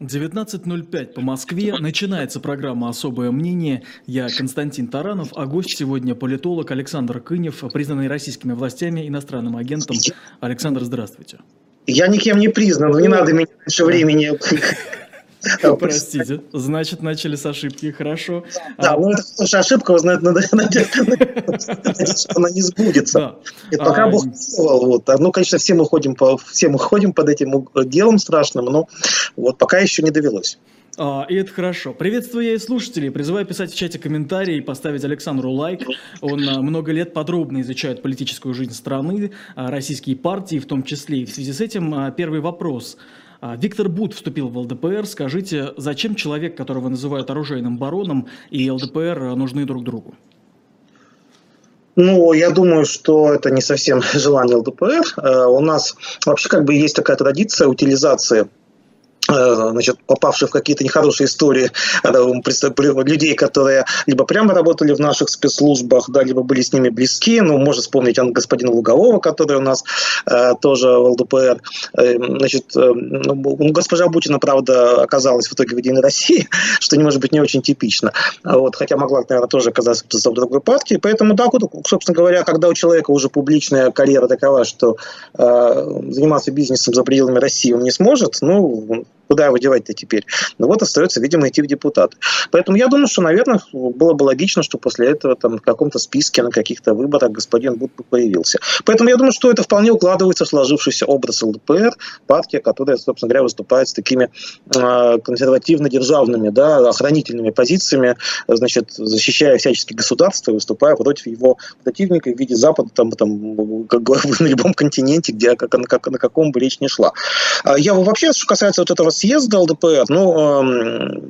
19.05 по Москве. Начинается программа «Особое мнение». Я Константин Таранов, а гость сегодня политолог Александр Кынев, признанный российскими властями иностранным агентом. Александр, здравствуйте. Я никем не признан, не надо меня раньше времени Простите, значит, начали с ошибки, хорошо. Да, а... ну это хорошая ошибка, надо, надо, надеяться, что она не сбудется. И пока а... Бог вот. Ну, конечно, все мы, ходим все мы ходим под этим делом страшным, но вот пока еще не довелось. А, и это хорошо. Приветствую я и слушателей. Призываю писать в чате комментарии и поставить Александру лайк. Он а, много лет подробно изучает политическую жизнь страны, а, российские партии в том числе. И в связи с этим а, первый вопрос. А, Виктор Бут вступил в ЛДПР. Скажите, зачем человек, которого называют оружейным бароном, и ЛДПР нужны друг другу? Ну, я думаю, что это не совсем желание ЛДПР. Э, у нас вообще как бы есть такая традиция утилизации Э, значит, попавших в какие-то нехорошие истории людей, которые либо прямо работали в наших спецслужбах, да, либо были с ними близки. Ну, можно вспомнить господина Лугового, который у нас э, тоже в ЛДПР. Э, значит, э, ну, госпожа Бутина, правда, оказалась в итоге в Единой России, что не может быть не очень типично. Вот, хотя могла, наверное, тоже оказаться в другой партии. Поэтому, да, собственно говоря, когда у человека уже публичная карьера такова, что э, заниматься бизнесом за пределами России он не сможет, ну, Куда его девать-то теперь? Ну вот остается, видимо, идти в депутаты. Поэтому я думаю, что, наверное, было бы логично, что после этого там в каком-то списке на каких-то выборах господин Буд появился. Поэтому я думаю, что это вполне укладывается в сложившийся образ ЛДПР, партия, которая, собственно говоря, выступает с такими э, консервативно-державными, да, охранительными позициями, значит, защищая всячески государство выступая против его противника в виде Запада, там, там, как на любом континенте, где, как, на, как, на каком бы речь не шла. А я вообще, что касается вот этого съезда ЛДПР, ну,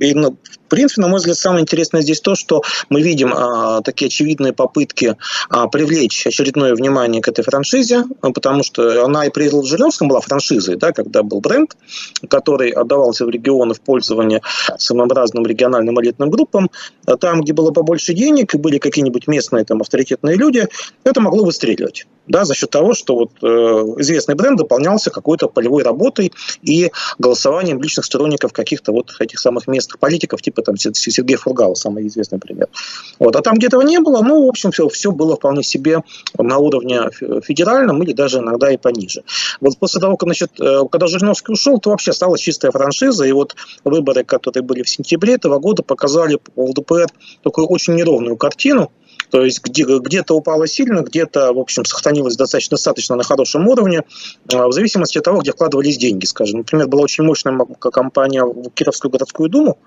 и, ну, в принципе, на мой взгляд, самое интересное здесь то, что мы видим а, такие очевидные попытки а, привлечь очередное внимание к этой франшизе, потому что она и при Жириновском была франшизой, да, когда был бренд, который отдавался в регионы в пользование самообразным региональным элитным группам. Там, где было побольше денег и были какие-нибудь местные там авторитетные люди, это могло выстреливать да, за счет того, что вот, э, известный бренд дополнялся какой-то полевой работой и голосованием личных сторонников каких-то вот этих самых местных политиков, типа там Сергея Фургала, самый известный пример. Вот. А там, где этого не было, ну, в общем, все, все было вполне себе на уровне федеральном или даже иногда и пониже. Вот после того, как, значит, э, когда Жириновский ушел, то вообще стала чистая франшиза, и вот выборы, которые были в сентябре этого года, показали ЛДПР такую очень неровную картину, то есть где, где-то упало сильно, где-то, в общем, сохранилось достаточно, достаточно на хорошем уровне, а, в зависимости от того, где вкладывались деньги, скажем. Например, была очень мощная компания в Кировскую городскую думу,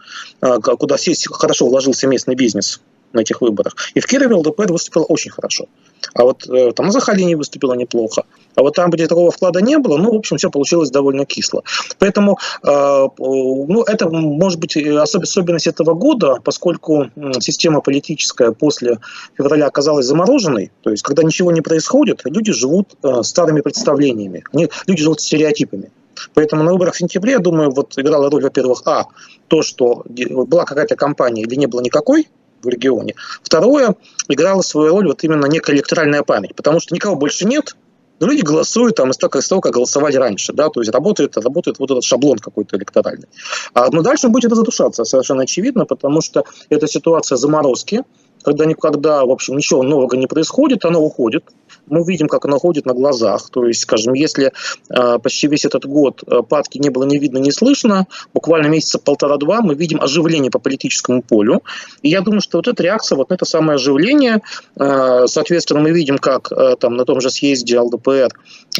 а, куда хорошо вложился местный бизнес на этих выборах. И в Кирове ЛДПР выступила очень хорошо. А вот э, там на Захалине выступила неплохо. А вот там, где такого вклада не было, ну, в общем, все получилось довольно кисло. Поэтому, э, ну, это может быть особенность этого года, поскольку система политическая после февраля оказалась замороженной, то есть, когда ничего не происходит, люди живут э, старыми представлениями, они, люди живут стереотипами. Поэтому на выборах в сентябре, я думаю, вот играла роль, во-первых, а, то, что была какая-то кампания или не было никакой, в регионе. Второе, играла свою роль вот именно некая электоральная память, потому что никого больше нет, но люди голосуют там из того, из того, как голосовали раньше, да, то есть работает, работает вот этот шаблон какой-то электоральный. А, но дальше будет это задушаться, совершенно очевидно, потому что это ситуация заморозки, когда никогда, в общем, ничего нового не происходит, оно уходит. Мы видим, как оно уходит на глазах. То есть, скажем, если э, почти весь этот год э, падки не было ни видно, ни слышно, буквально месяца полтора-два мы видим оживление по политическому полю. И я думаю, что вот эта реакция вот это самое оживление, э, соответственно, мы видим, как там на том же съезде ЛДПР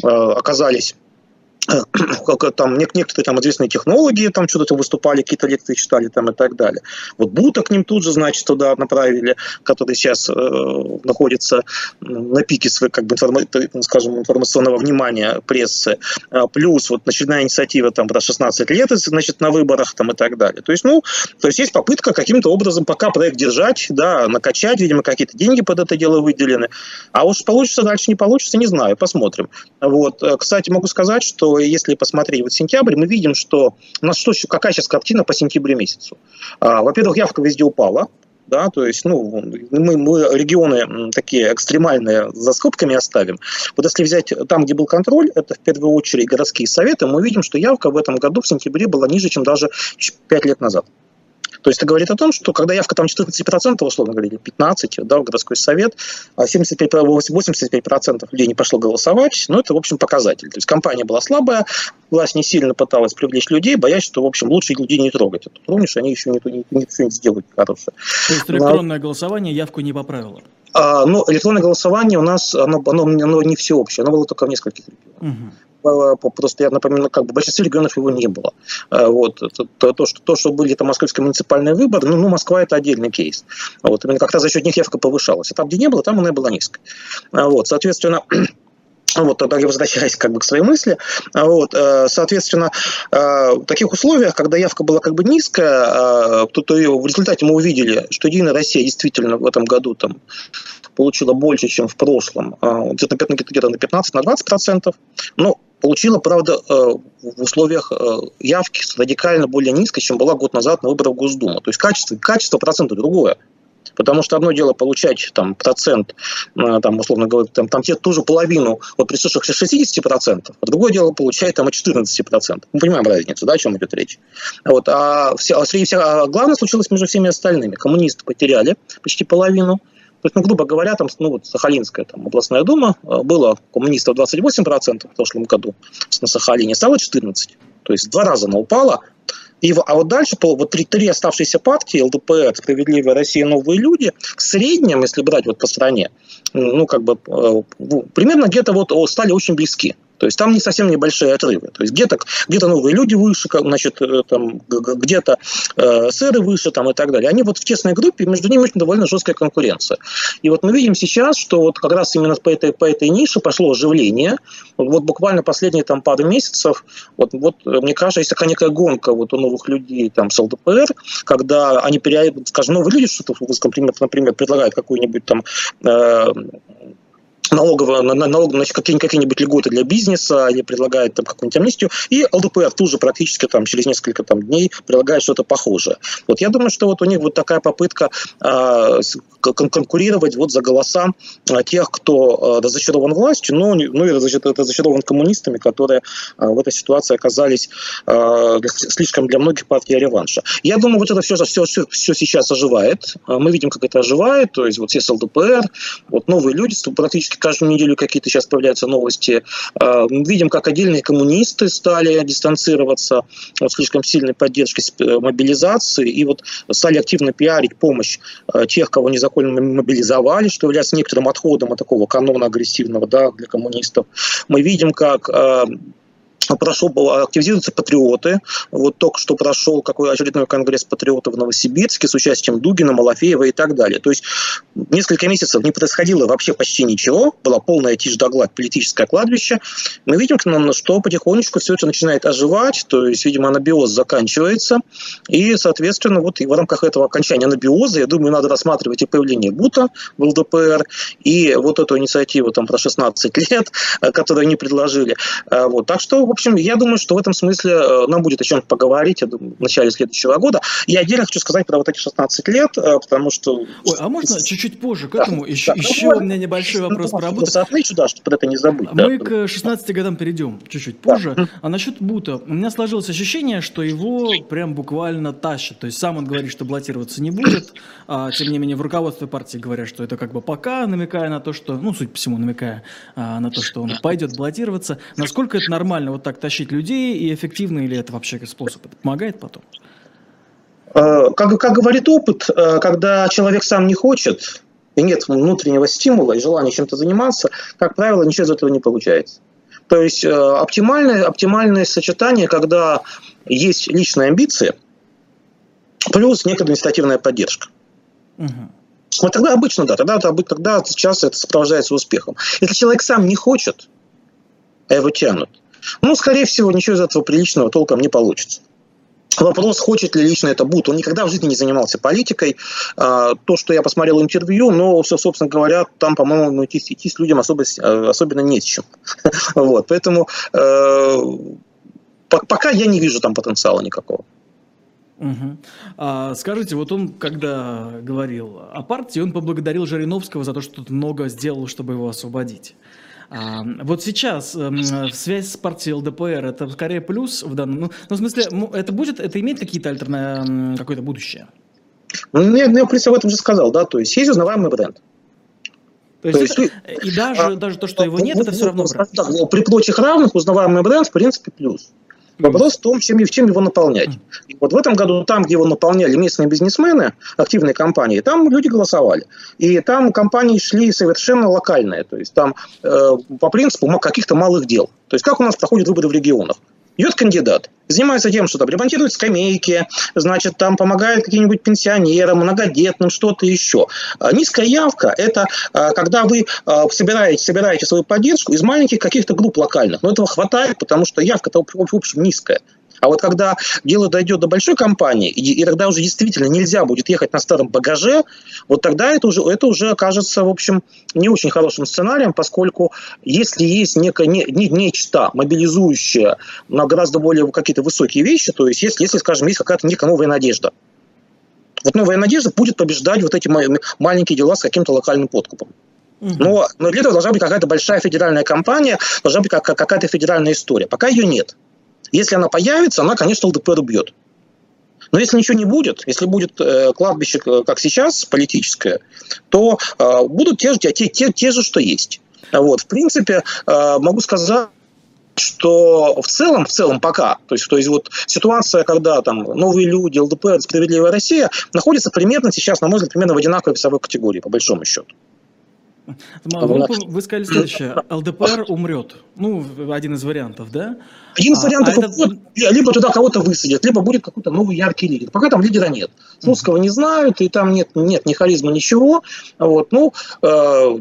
оказались как там некоторые там известные технологи там что-то выступали, какие-то лекции читали там и так далее. Вот Бута к ним тут же, значит, туда направили, который сейчас э, находится на пике своей, как бы, информа скажем, информационного внимания прессы. А, плюс вот очередная инициатива там про 16 лет, значит, на выборах там и так далее. То есть, ну, то есть есть попытка каким-то образом пока проект держать, да, накачать, видимо, какие-то деньги под это дело выделены. А уж получится дальше, не получится, не знаю, посмотрим. Вот, э, кстати, могу сказать, что если посмотреть вот сентябрь, мы видим, что у нас что, какая сейчас картина по сентябрю месяцу. А, во-первых, явка везде упала, да, то есть, ну, мы, мы регионы такие экстремальные за скобками оставим. Вот если взять там, где был контроль, это в первую очередь городские советы, мы видим, что явка в этом году в сентябре была ниже, чем даже 5 лет назад. То есть это говорит о том, что когда явка там 14%, условно говоря, или 15%, да, в городской совет, а 75, 85% людей не пошло голосовать, ну, это, в общем, показатель. То есть компания была слабая, власть не сильно пыталась привлечь людей, боясь, что, в общем, лучше людей не трогать. Это помнишь, они еще не, не, не, не сделают хорошее. То есть электронное Но... голосование явку не поправило? А, ну, электронное голосование у нас, оно, оно, оно не всеобщее, оно было только в нескольких регионах. Угу просто я напомню, как бы в большинстве регионов его не было. Э, вот. То, то, что, то, что были там московские муниципальные выборы, ну, ну, Москва это отдельный кейс. Вот. Именно как-то за счет них явка повышалась. А там, где не было, там она и была низкая. Э, вот. Соответственно, вот, тогда я возвращаюсь как бы к своей мысли. Вот, э, соответственно, в таких условиях, когда явка была как бы низкая, то, то в результате мы увидели, что Единая Россия действительно в этом году там получила больше, чем в прошлом, где-то где на 15, на 20 процентов. Но получила, правда, э, в условиях э, явки радикально более низкой, чем была год назад на выборах в Госдуму. То есть качество, качество процента другое. Потому что одно дело получать там, процент, э, там, условно говоря, там, там те тоже половину от присутствующих 60%, а другое дело получать там, от 14%. Мы понимаем разницу, да, о чем идет речь. Вот, а, все, а, среди всех, а главное случилось между всеми остальными. Коммунисты потеряли почти половину, то есть, ну, грубо говоря, там, ну, вот Сахалинская там, областная дума, э, было коммунистов 28% в прошлом году на Сахалине, стало 14%. То есть, два раза она упала. И, а вот дальше, вот три, три оставшиеся партии, ЛДПР, Справедливая Россия, Новые люди, в среднем, если брать вот по стране, ну, как бы, э, примерно где-то вот стали очень близки. То есть там не совсем небольшие отрывы. То есть где-то где новые люди выше, значит, э, там, где-то э, сэры выше там, и так далее. Они вот в тесной группе, между ними очень довольно жесткая конкуренция. И вот мы видим сейчас, что вот как раз именно по этой, по этой нише пошло оживление. Вот, буквально последние там пару месяцев, вот, вот мне кажется, есть такая некая гонка вот у новых людей там с ЛДПР, когда они, скажем, новые люди что-то, например предлагают какую-нибудь там э, налоговая, налог, значит, какие, какие-нибудь льготы для бизнеса или предлагает там какую-нибудь амнистию, и ЛДПР тут же практически там через несколько там дней предлагает что-то похожее. Вот я думаю, что вот у них вот такая попытка э, конкурировать вот за голоса а, тех, кто э, разочарован властью, но ну и разочарован коммунистами, которые э, в этой ситуации оказались э, слишком для многих партий реванша. Я думаю, вот это все, все, все сейчас оживает. Мы видим, как это оживает, то есть вот все с ЛДПР, вот новые люди, практически каждую неделю какие-то сейчас появляются новости. А, видим, как отдельные коммунисты стали дистанцироваться от слишком сильной поддержки э, мобилизации и вот стали активно пиарить помощь э, тех, кого незаконно мобилизовали, что является некоторым отходом от такого канона агрессивного да, для коммунистов. Мы видим, как прошел, активизируются патриоты. Вот только что прошел какой очередной конгресс патриотов в Новосибирске с участием Дугина, Малафеева и так далее. То есть несколько месяцев не происходило вообще почти ничего, была полная тишь да гладь, политическое кладбище. Мы видим, что потихонечку все это начинает оживать, то есть, видимо, анабиоз заканчивается, и, соответственно, вот и в рамках этого окончания анабиоза, я думаю, надо рассматривать и появление БУТа в ЛДПР, и вот эту инициативу там про 16 лет, которую они предложили. Э, вот. Так что, в общем, я думаю, что в этом смысле э, нам будет о чем поговорить, я думаю, в начале следующего года. Я отдельно хочу сказать про вот эти 16 лет, потому что... Ой, а можно чуть-чуть позже к этому? Да, еще, да, еще ну, у меня небольшой вопрос про работу. Отмечу, да, чтобы это не забыть. Мы да. к 16 годам перейдем чуть-чуть позже. Да. А насчет Бута, у меня сложилось ощущение, что его прям буквально тащат. То есть сам он говорит, что баллотироваться не будет, а, тем не менее в руководстве партии говорят, что это как бы пока, намекая на то, что, ну, суть по всему, намекая а, на то, что он пойдет баллотироваться. Насколько это нормально вот так тащить людей и эффективно ли это вообще способ? Это помогает потом? Э, как, как говорит опыт, э, когда человек сам не хочет, и нет внутреннего стимула и желания чем-то заниматься, как правило, ничего из этого не получается. То есть э, оптимальное, оптимальное сочетание, когда есть личные амбиции, плюс некоторая инициативная поддержка. Угу. Вот тогда обычно, да, тогда, тогда сейчас это сопровождается успехом. Если человек сам не хочет, а его тянут, ну, скорее всего, ничего из этого приличного толком не получится. Вопрос, хочет ли лично это Бут. Он никогда в жизни не занимался политикой. А, то, что я посмотрел интервью, но, собственно говоря, там, по-моему, идти, идти с людям особо, э, особенно не с чем. вот, поэтому э, пока я не вижу там потенциала никакого. Угу. А, скажите, вот он, когда говорил о партии, он поблагодарил Жириновского за то, что тут много сделал, чтобы его освободить. А, вот сейчас э, связь с партией ЛДПР это скорее плюс в данном, ну, ну в смысле, это будет, это имеет какие-то альтерна, какое-то будущее? Ну, я, я, в принципе, об этом уже сказал, да, то есть есть узнаваемый бренд. То есть, то есть и даже, а, даже то, что его нет, ну, это все равно бренд. Да, при прочих равных узнаваемый бренд, в принципе, плюс. Вопрос в том, чем, чем его наполнять. И вот в этом году там, где его наполняли местные бизнесмены, активные компании, там люди голосовали. И там компании шли совершенно локальные. То есть там э, по принципу каких-то малых дел. То есть как у нас проходят выборы в регионах. Идет кандидат, занимается тем, что там ремонтирует скамейки, значит, там помогает каким-нибудь пенсионерам, многодетным, что-то еще. А низкая явка – это а, когда вы а, собираете, собираете свою поддержку из маленьких каких-то групп локальных. Но этого хватает, потому что явка-то, в общем, низкая. А вот когда дело дойдет до большой компании, и, и тогда уже действительно нельзя будет ехать на старом багаже, вот тогда это уже, это уже окажется, в общем, не очень хорошим сценарием, поскольку если есть некое, не, не, нечто мобилизующее на гораздо более какие-то высокие вещи, то есть если, если скажем, есть какая-то некая новая надежда, вот новая надежда будет побеждать вот эти маленькие дела с каким-то локальным подкупом. Но, но для этого должна быть какая-то большая федеральная компания, должна быть какая-то федеральная история. Пока ее нет. Если она появится, она, конечно, ЛДПР убьет. Но если ничего не будет, если будет э, кладбище, э, как сейчас, политическое, то э, будут те же, те, те, те же, что есть. Вот, в принципе, э, могу сказать, что в целом, в целом пока, то есть, то есть вот ситуация, когда там новые люди, ЛДПР, справедливая Россия, находится примерно сейчас, на мой взгляд, примерно в одинаковой весовой категории, по большому счету. Вы, вы сказали следующее. ЛДПР умрет. Ну, один из вариантов, да? Один из а, вариантов. А это... Либо туда кого-то высадят, либо будет какой-то новый яркий лидер. Пока там лидера нет. Слуцкого не знают, и там нет, нет ни харизма, ничего. Вот. Ну, э,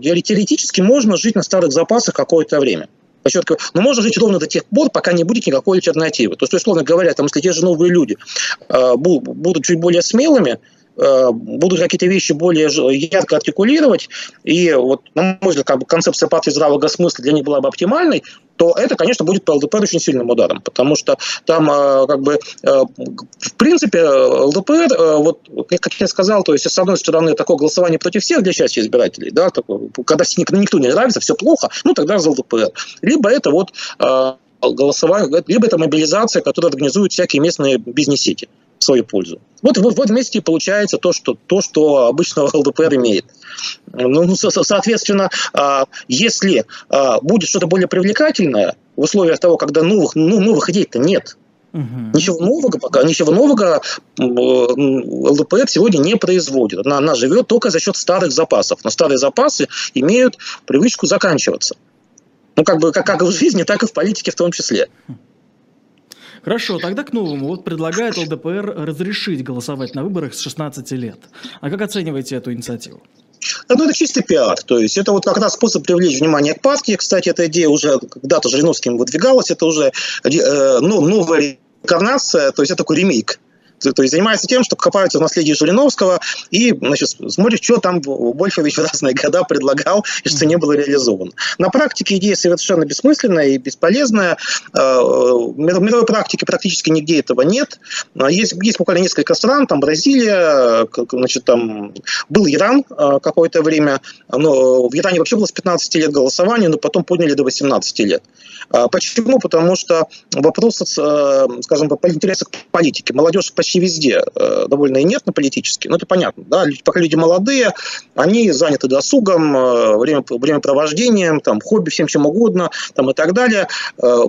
теоретически можно жить на старых запасах какое-то время. Подчеркиваю, но можно жить ровно до тех пор, пока не будет никакой альтернативы. То есть, условно говоря, там, если те же новые люди э, будут чуть более смелыми, будут какие-то вещи более ярко артикулировать, и вот, на мой взгляд, как бы концепция партии здравого смысла для них была бы оптимальной, то это, конечно, будет по ЛДПР очень сильным ударом, потому что там, э, как бы, э, в принципе, ЛДПР, вот, как я сказал, то есть, с одной стороны, такое голосование против всех для части избирателей, да, такое, когда никто не нравится, все плохо, ну, тогда за ЛДПР. Либо это вот голосование, либо это мобилизация, которая организует всякие местные бизнес-сети в свою пользу. Вот, вот, вот вместе и получается то, что, то, что обычно ЛДПР имеет. Ну, соответственно, а, если а, будет что-то более привлекательное в условиях того, когда новых, ну, новых идей-то нет, Угу. Ничего нового пока, ничего нового ЛДПР сегодня не производит. Она, она живет только за счет старых запасов. Но старые запасы имеют привычку заканчиваться. Ну, как бы как, как в жизни, так и в политике в том числе. Хорошо, тогда к новому. Вот предлагает ЛДПР разрешить голосовать на выборах с 16 лет. А как оцениваете эту инициативу? Ну, это чистый пиар. То есть это вот как раз способ привлечь внимание к партии. Кстати, эта идея уже когда-то Жириновским выдвигалась. Это уже э, ну, новая инкарнация, то есть это такой ремейк то есть занимается тем, что копаются в наследии Жириновского и значит, смотрят, что там Больфович в разные года предлагал и что не было реализовано. На практике идея совершенно бессмысленная и бесполезная. Э, в мировой практике практически нигде этого нет. Есть, есть буквально несколько стран, там Бразилия, значит, там был Иран э, какое-то время, но в Иране вообще было с 15 лет голосования, но потом подняли до 18 лет. Почему? Потому что вопрос, э, скажем, по интересам к политике. Молодежь почти везде э, довольно инертно политически, но это понятно. Да? Пока люди молодые, они заняты досугом, э, время, времяпровождением, там, хобби, всем чем угодно там, и так далее.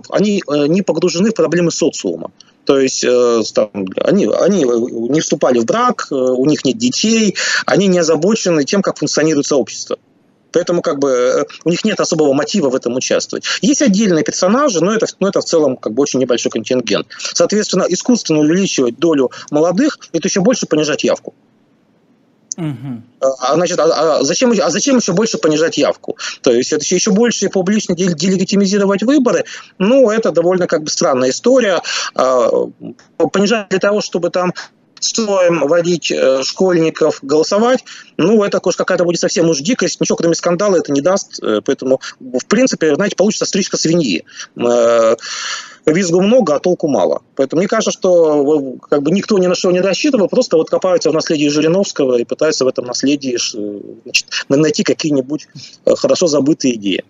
Они не погружены в проблемы социума. То есть там, они, они не вступали в брак, у них нет детей, они не озабочены тем, как функционирует сообщество. Поэтому как бы э, у них нет особого мотива в этом участвовать. Есть отдельные персонажи, но это, но это в целом как бы очень небольшой контингент. Соответственно, искусственно увеличивать долю молодых – это еще больше понижать явку. Угу. А, значит, а, а, зачем, а зачем еще больше понижать явку? То есть это еще больше публично делегитимизировать выборы? Ну, это довольно как бы странная история. А, понижать для того, чтобы там строем водить э, школьников голосовать, ну, это уж какая-то будет совсем уж дикость, ничего кроме скандала это не даст, э, поэтому, в принципе, знаете, получится стричка свиньи. Э, визгу много, а толку мало. Поэтому мне кажется, что как бы никто ни на что не рассчитывал, просто вот копаются в наследии Жириновского и пытаются в этом наследии значит, найти какие-нибудь хорошо забытые идеи.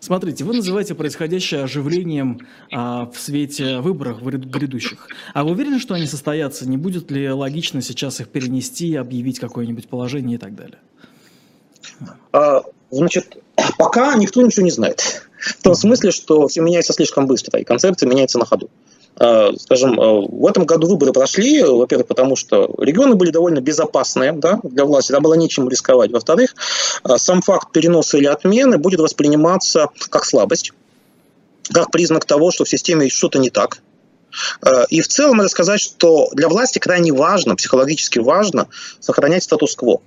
Смотрите, вы называете происходящее оживлением а, в свете выборов грядущих. А вы уверены, что они состоятся? Не будет ли логично сейчас их перенести, объявить какое-нибудь положение и так далее? А, значит, пока никто ничего не знает. В том смысле, что все меняется слишком быстро, и концепция меняется на ходу. Э, скажем, э, в этом году выборы прошли, во-первых, потому что регионы были довольно безопасные да, для власти, там было нечем рисковать. Во-вторых, э, сам факт переноса или отмены будет восприниматься как слабость, как признак того, что в системе что-то не так. И в целом надо сказать, что для власти крайне важно, психологически важно сохранять статус-кво.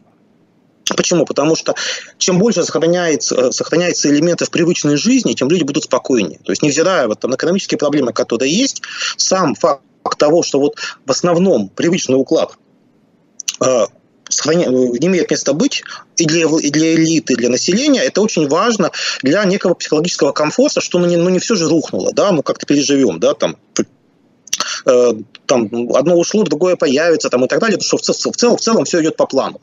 Почему? Потому что чем больше сохраняется, э, сохраняется элементов привычной жизни, тем люди будут спокойнее. То есть, невзирая вот, там, на экономические проблемы, которые есть, сам факт того, что вот в основном привычный уклад э, сохраня... не имеет места быть и для, и для элиты, и для населения, это очень важно для некого психологического комфорта, что ну не, ну не все же рухнуло, да, ну как-то переживем, да, там Э, там одно ушло, другое появится там, и так далее, что в, целом, в целом все идет по плану.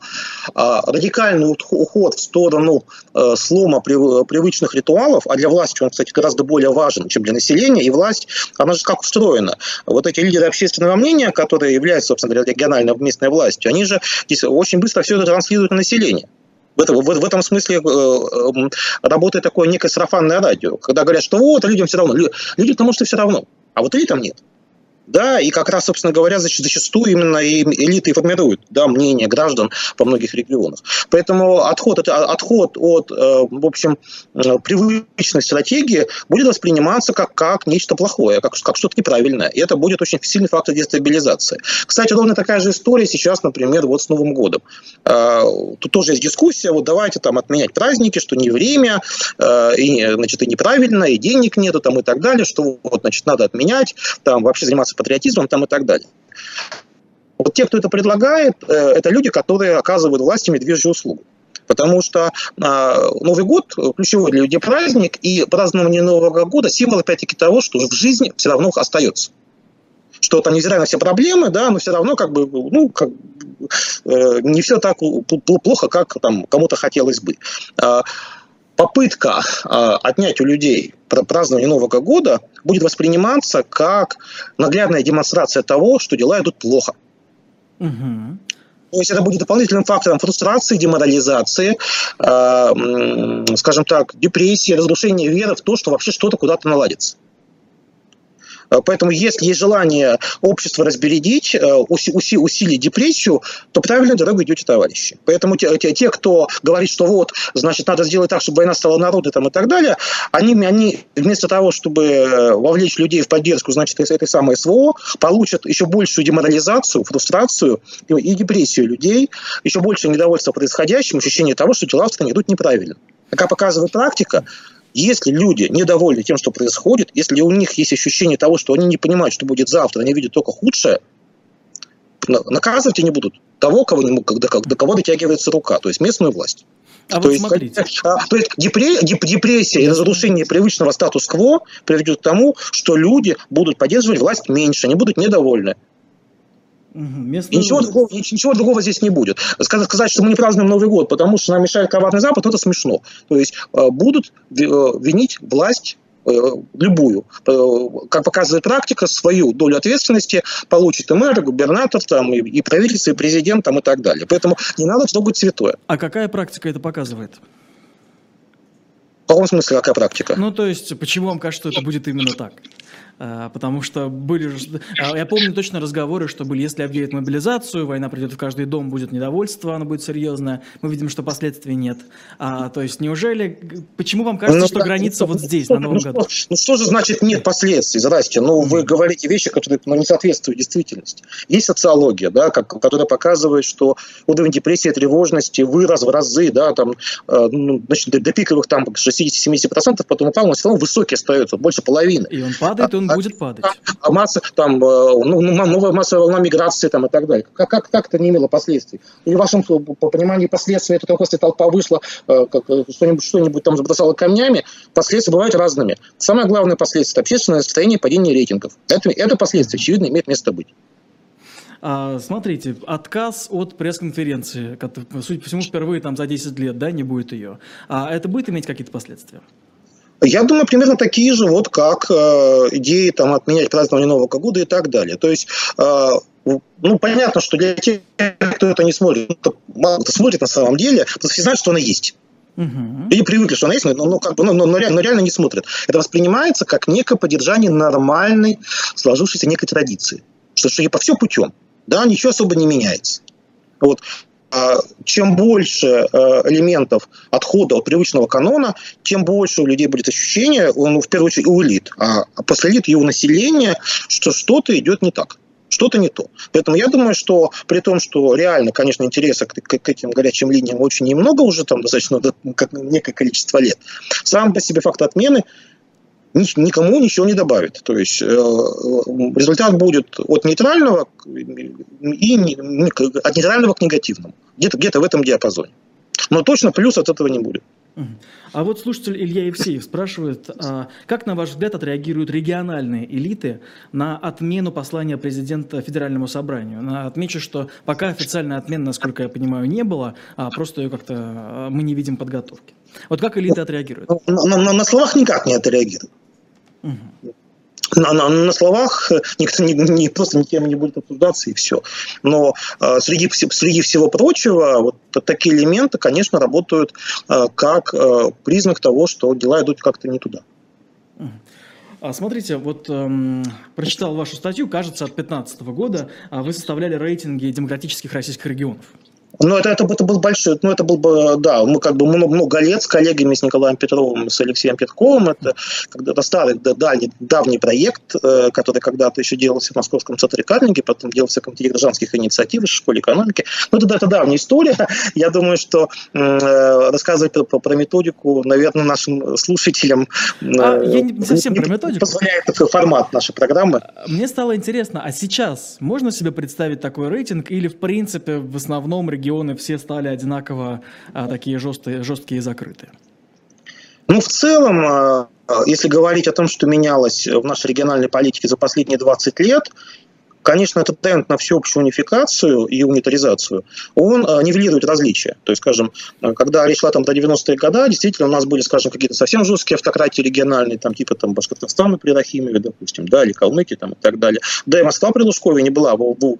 А радикальный уход в сторону э, слома привычных ритуалов, а для власти он, кстати, гораздо более важен, чем для населения, и власть, она же как устроена. Вот эти лидеры общественного мнения, которые являются, собственно говоря, региональной местной властью, они же очень быстро все это транслируют на население. В этом, в, в смысле э, э, работает такое некое сарафанное радио, когда говорят, что вот, людям все равно. Людям потому что все равно, а вот элитам нет. Да, и как раз, собственно говоря, зачастую именно и элиты формируют да, мнение граждан по многих регионах. Поэтому отход, отход от, э, в общем, э, привычной стратегии будет восприниматься как, как нечто плохое, как, как что-то неправильное. И это будет очень сильный фактор дестабилизации. Кстати, ровно такая же история сейчас, например, вот с Новым годом. Э, тут тоже есть дискуссия, вот давайте там отменять праздники, что не время, и, значит, и неправильно, и денег нету там и так далее, что вот, значит, надо отменять, там вообще заниматься патриотизмом там и так далее. Вот те, кто это предлагает, э, это люди, которые оказывают власти медвежью услугу. Потому что а, Новый год – ключевой для людей праздник, и празднование Нового года – символ, опять-таки, того, что в жизни все равно остается. Что там, невзирая на все проблемы, да, но все равно как бы, ну, как, э, не все так плохо, как там кому-то хотелось бы. А, попытка э, отнять у людей празднование Нового года будет восприниматься как наглядная демонстрация того, что дела идут плохо. Угу. То есть это будет дополнительным фактором фрустрации, деморализации, э, скажем так, депрессии, разрушения веры в то, что вообще что-то куда-то наладится. Э, поэтому, если есть желание общество разбередить, э, усилить депрессию, то правильной дорогой идете, товарищи. Поэтому те, те, те, кто говорит, что вот, значит, надо сделать так, чтобы война стала народной там, и так далее, они, они вместо того, чтобы э, вовлечь людей в поддержку, значит, этой самой СВО, получат еще большую деморализацию, фрустрацию и, и депрессию людей, еще больше недовольства происходящим, ощущение того, что дела в стране идут неправильно. Как показывает практика, если люди недовольны тем, что происходит, если у них есть ощущение того, что они не понимают, что будет завтра, они видят только худшее, наказывать они будут того, кого, до, до кого дотягивается рука, то есть местную власть. А то вот есть, смотрите. А, то есть депрессия и разрушение привычного статус-кво приведет к тому, что люди будут поддерживать власть меньше, они будут недовольны. Угу, ничего, другого, ничего другого здесь не будет. Сказать, сказать, что мы не празднуем Новый год, потому что нам мешает коварный Запад, это смешно. То есть э, будут э, винить власть э, любую. Как показывает практика, свою долю ответственности получит и мэр, и губернатор, там, и, и правительство, и президент там, и так далее. Поэтому не надо трогать святое. А какая практика это показывает? В каком смысле какая практика? Ну, то есть, почему вам кажется, что это будет именно так? А, потому что были... А, я помню точно разговоры, что были, если объявят мобилизацию, война придет в каждый дом, будет недовольство, оно будет серьезное. Мы видим, что последствий нет. А, то есть неужели... Почему вам кажется, ну, что да, граница ну, вот здесь, ну, на Новом ну, году? Ну что же значит нет последствий? Здрасте. Ну вы говорите вещи, которые ну, не соответствуют действительности. Есть социология, да, как, которая показывает, что уровень депрессии и тревожности вырос в разы, да, там, э, ну, значит, до, до пиковых там 60-70%, потом упал, но все равно высокий остается, больше половины. И он падает, и он а, будет падать. А масса, там, э, ну, ну новая массовая волна миграции там, и так далее. Как, как так это не имело последствий? Или в вашем по пониманию последствий это только если толпа вышла, э, э, что-нибудь что там забросала камнями, последствия бывают разными. Самое главное последствие – это общественное состояние падения рейтингов. Это, это последствия, очевидно, имеет место быть. А, смотрите, отказ от пресс-конференции, судя по всему, впервые там за 10 лет, да, не будет ее. А это будет иметь какие-то последствия? Я думаю, примерно такие же, вот как э, идеи там, отменять празднование Нового года и так далее. То есть, э, ну, понятно, что для тех, кто это не смотрит, ну, мало кто смотрит на самом деле, то все знают, что она есть. Угу. Люди привыкли, что она есть, но, ну, как бы, ну, но, но, реально, но реально не смотрят. Это воспринимается как некое поддержание нормальной, сложившейся некой традиции. Что, что по все путем да, ничего особо не меняется. Вот. А чем больше э, элементов отхода от привычного канона, тем больше у людей будет ощущение, ну, в первую очередь у элит, а, а после элит и у населения, что что-то идет не так что-то не то. Поэтому я думаю, что при том, что реально, конечно, интереса к, к, к этим горячим линиям очень немного уже, там достаточно как, некое количество лет, сам по себе факт отмены никому ничего не добавит. То есть э, результат будет от нейтрального и от нейтрального к негативному. Где-то где в этом диапазоне. Но точно плюс от этого не будет. А вот слушатель Илья Евсеев спрашивает, а как, на ваш взгляд, отреагируют региональные элиты на отмену послания президента Федеральному собранию? Отмечу, что пока официальной отмены, насколько я понимаю, не было, а просто ее как-то а, мы не видим подготовки. Вот как элиты отреагируют? На, на, на словах никак не отреагируют. На, на, на словах никто не, не, просто ни тем не будет обсуждаться и все. Но э, среди, среди всего прочего вот такие элементы, конечно, работают э, как э, признак того, что дела идут как-то не туда. А, смотрите, вот эм, прочитал вашу статью, кажется, от 2015 года вы составляли рейтинги демократических российских регионов. Ну, это, это, это был большой, ну, это был бы, да, мы как бы много, много лет с коллегами, с Николаем Петровым, с Алексеем Петковым, это когда-то старый, да, дальний, давний проект, э, который когда-то еще делался в Московском центре Карнеги, потом делался в Комитете гражданских инициатив в школе экономики. Ну, это, это давняя история. Я думаю, что э, рассказывать про, про методику, наверное, нашим слушателям а, э, я не совсем не, про методику. позволяет формат нашей программы. Мне стало интересно, а сейчас можно себе представить такой рейтинг или, в принципе, в основном регионы все стали одинаково а, такие жесткие, жесткие и закрытые? Ну, в целом, а, если говорить о том, что менялось в нашей региональной политике за последние 20 лет, Конечно, этот тренд на всеобщую унификацию и унитаризацию, он э, нивелирует различия. То есть, скажем, э, когда речь шла там до 90-е годы, действительно у нас были, скажем, какие-то совсем жесткие автократии региональные, там типа там Башкортостана при Рахимове, допустим, да, или Калмыкии там и так далее. Да и Москва при Лужкове не была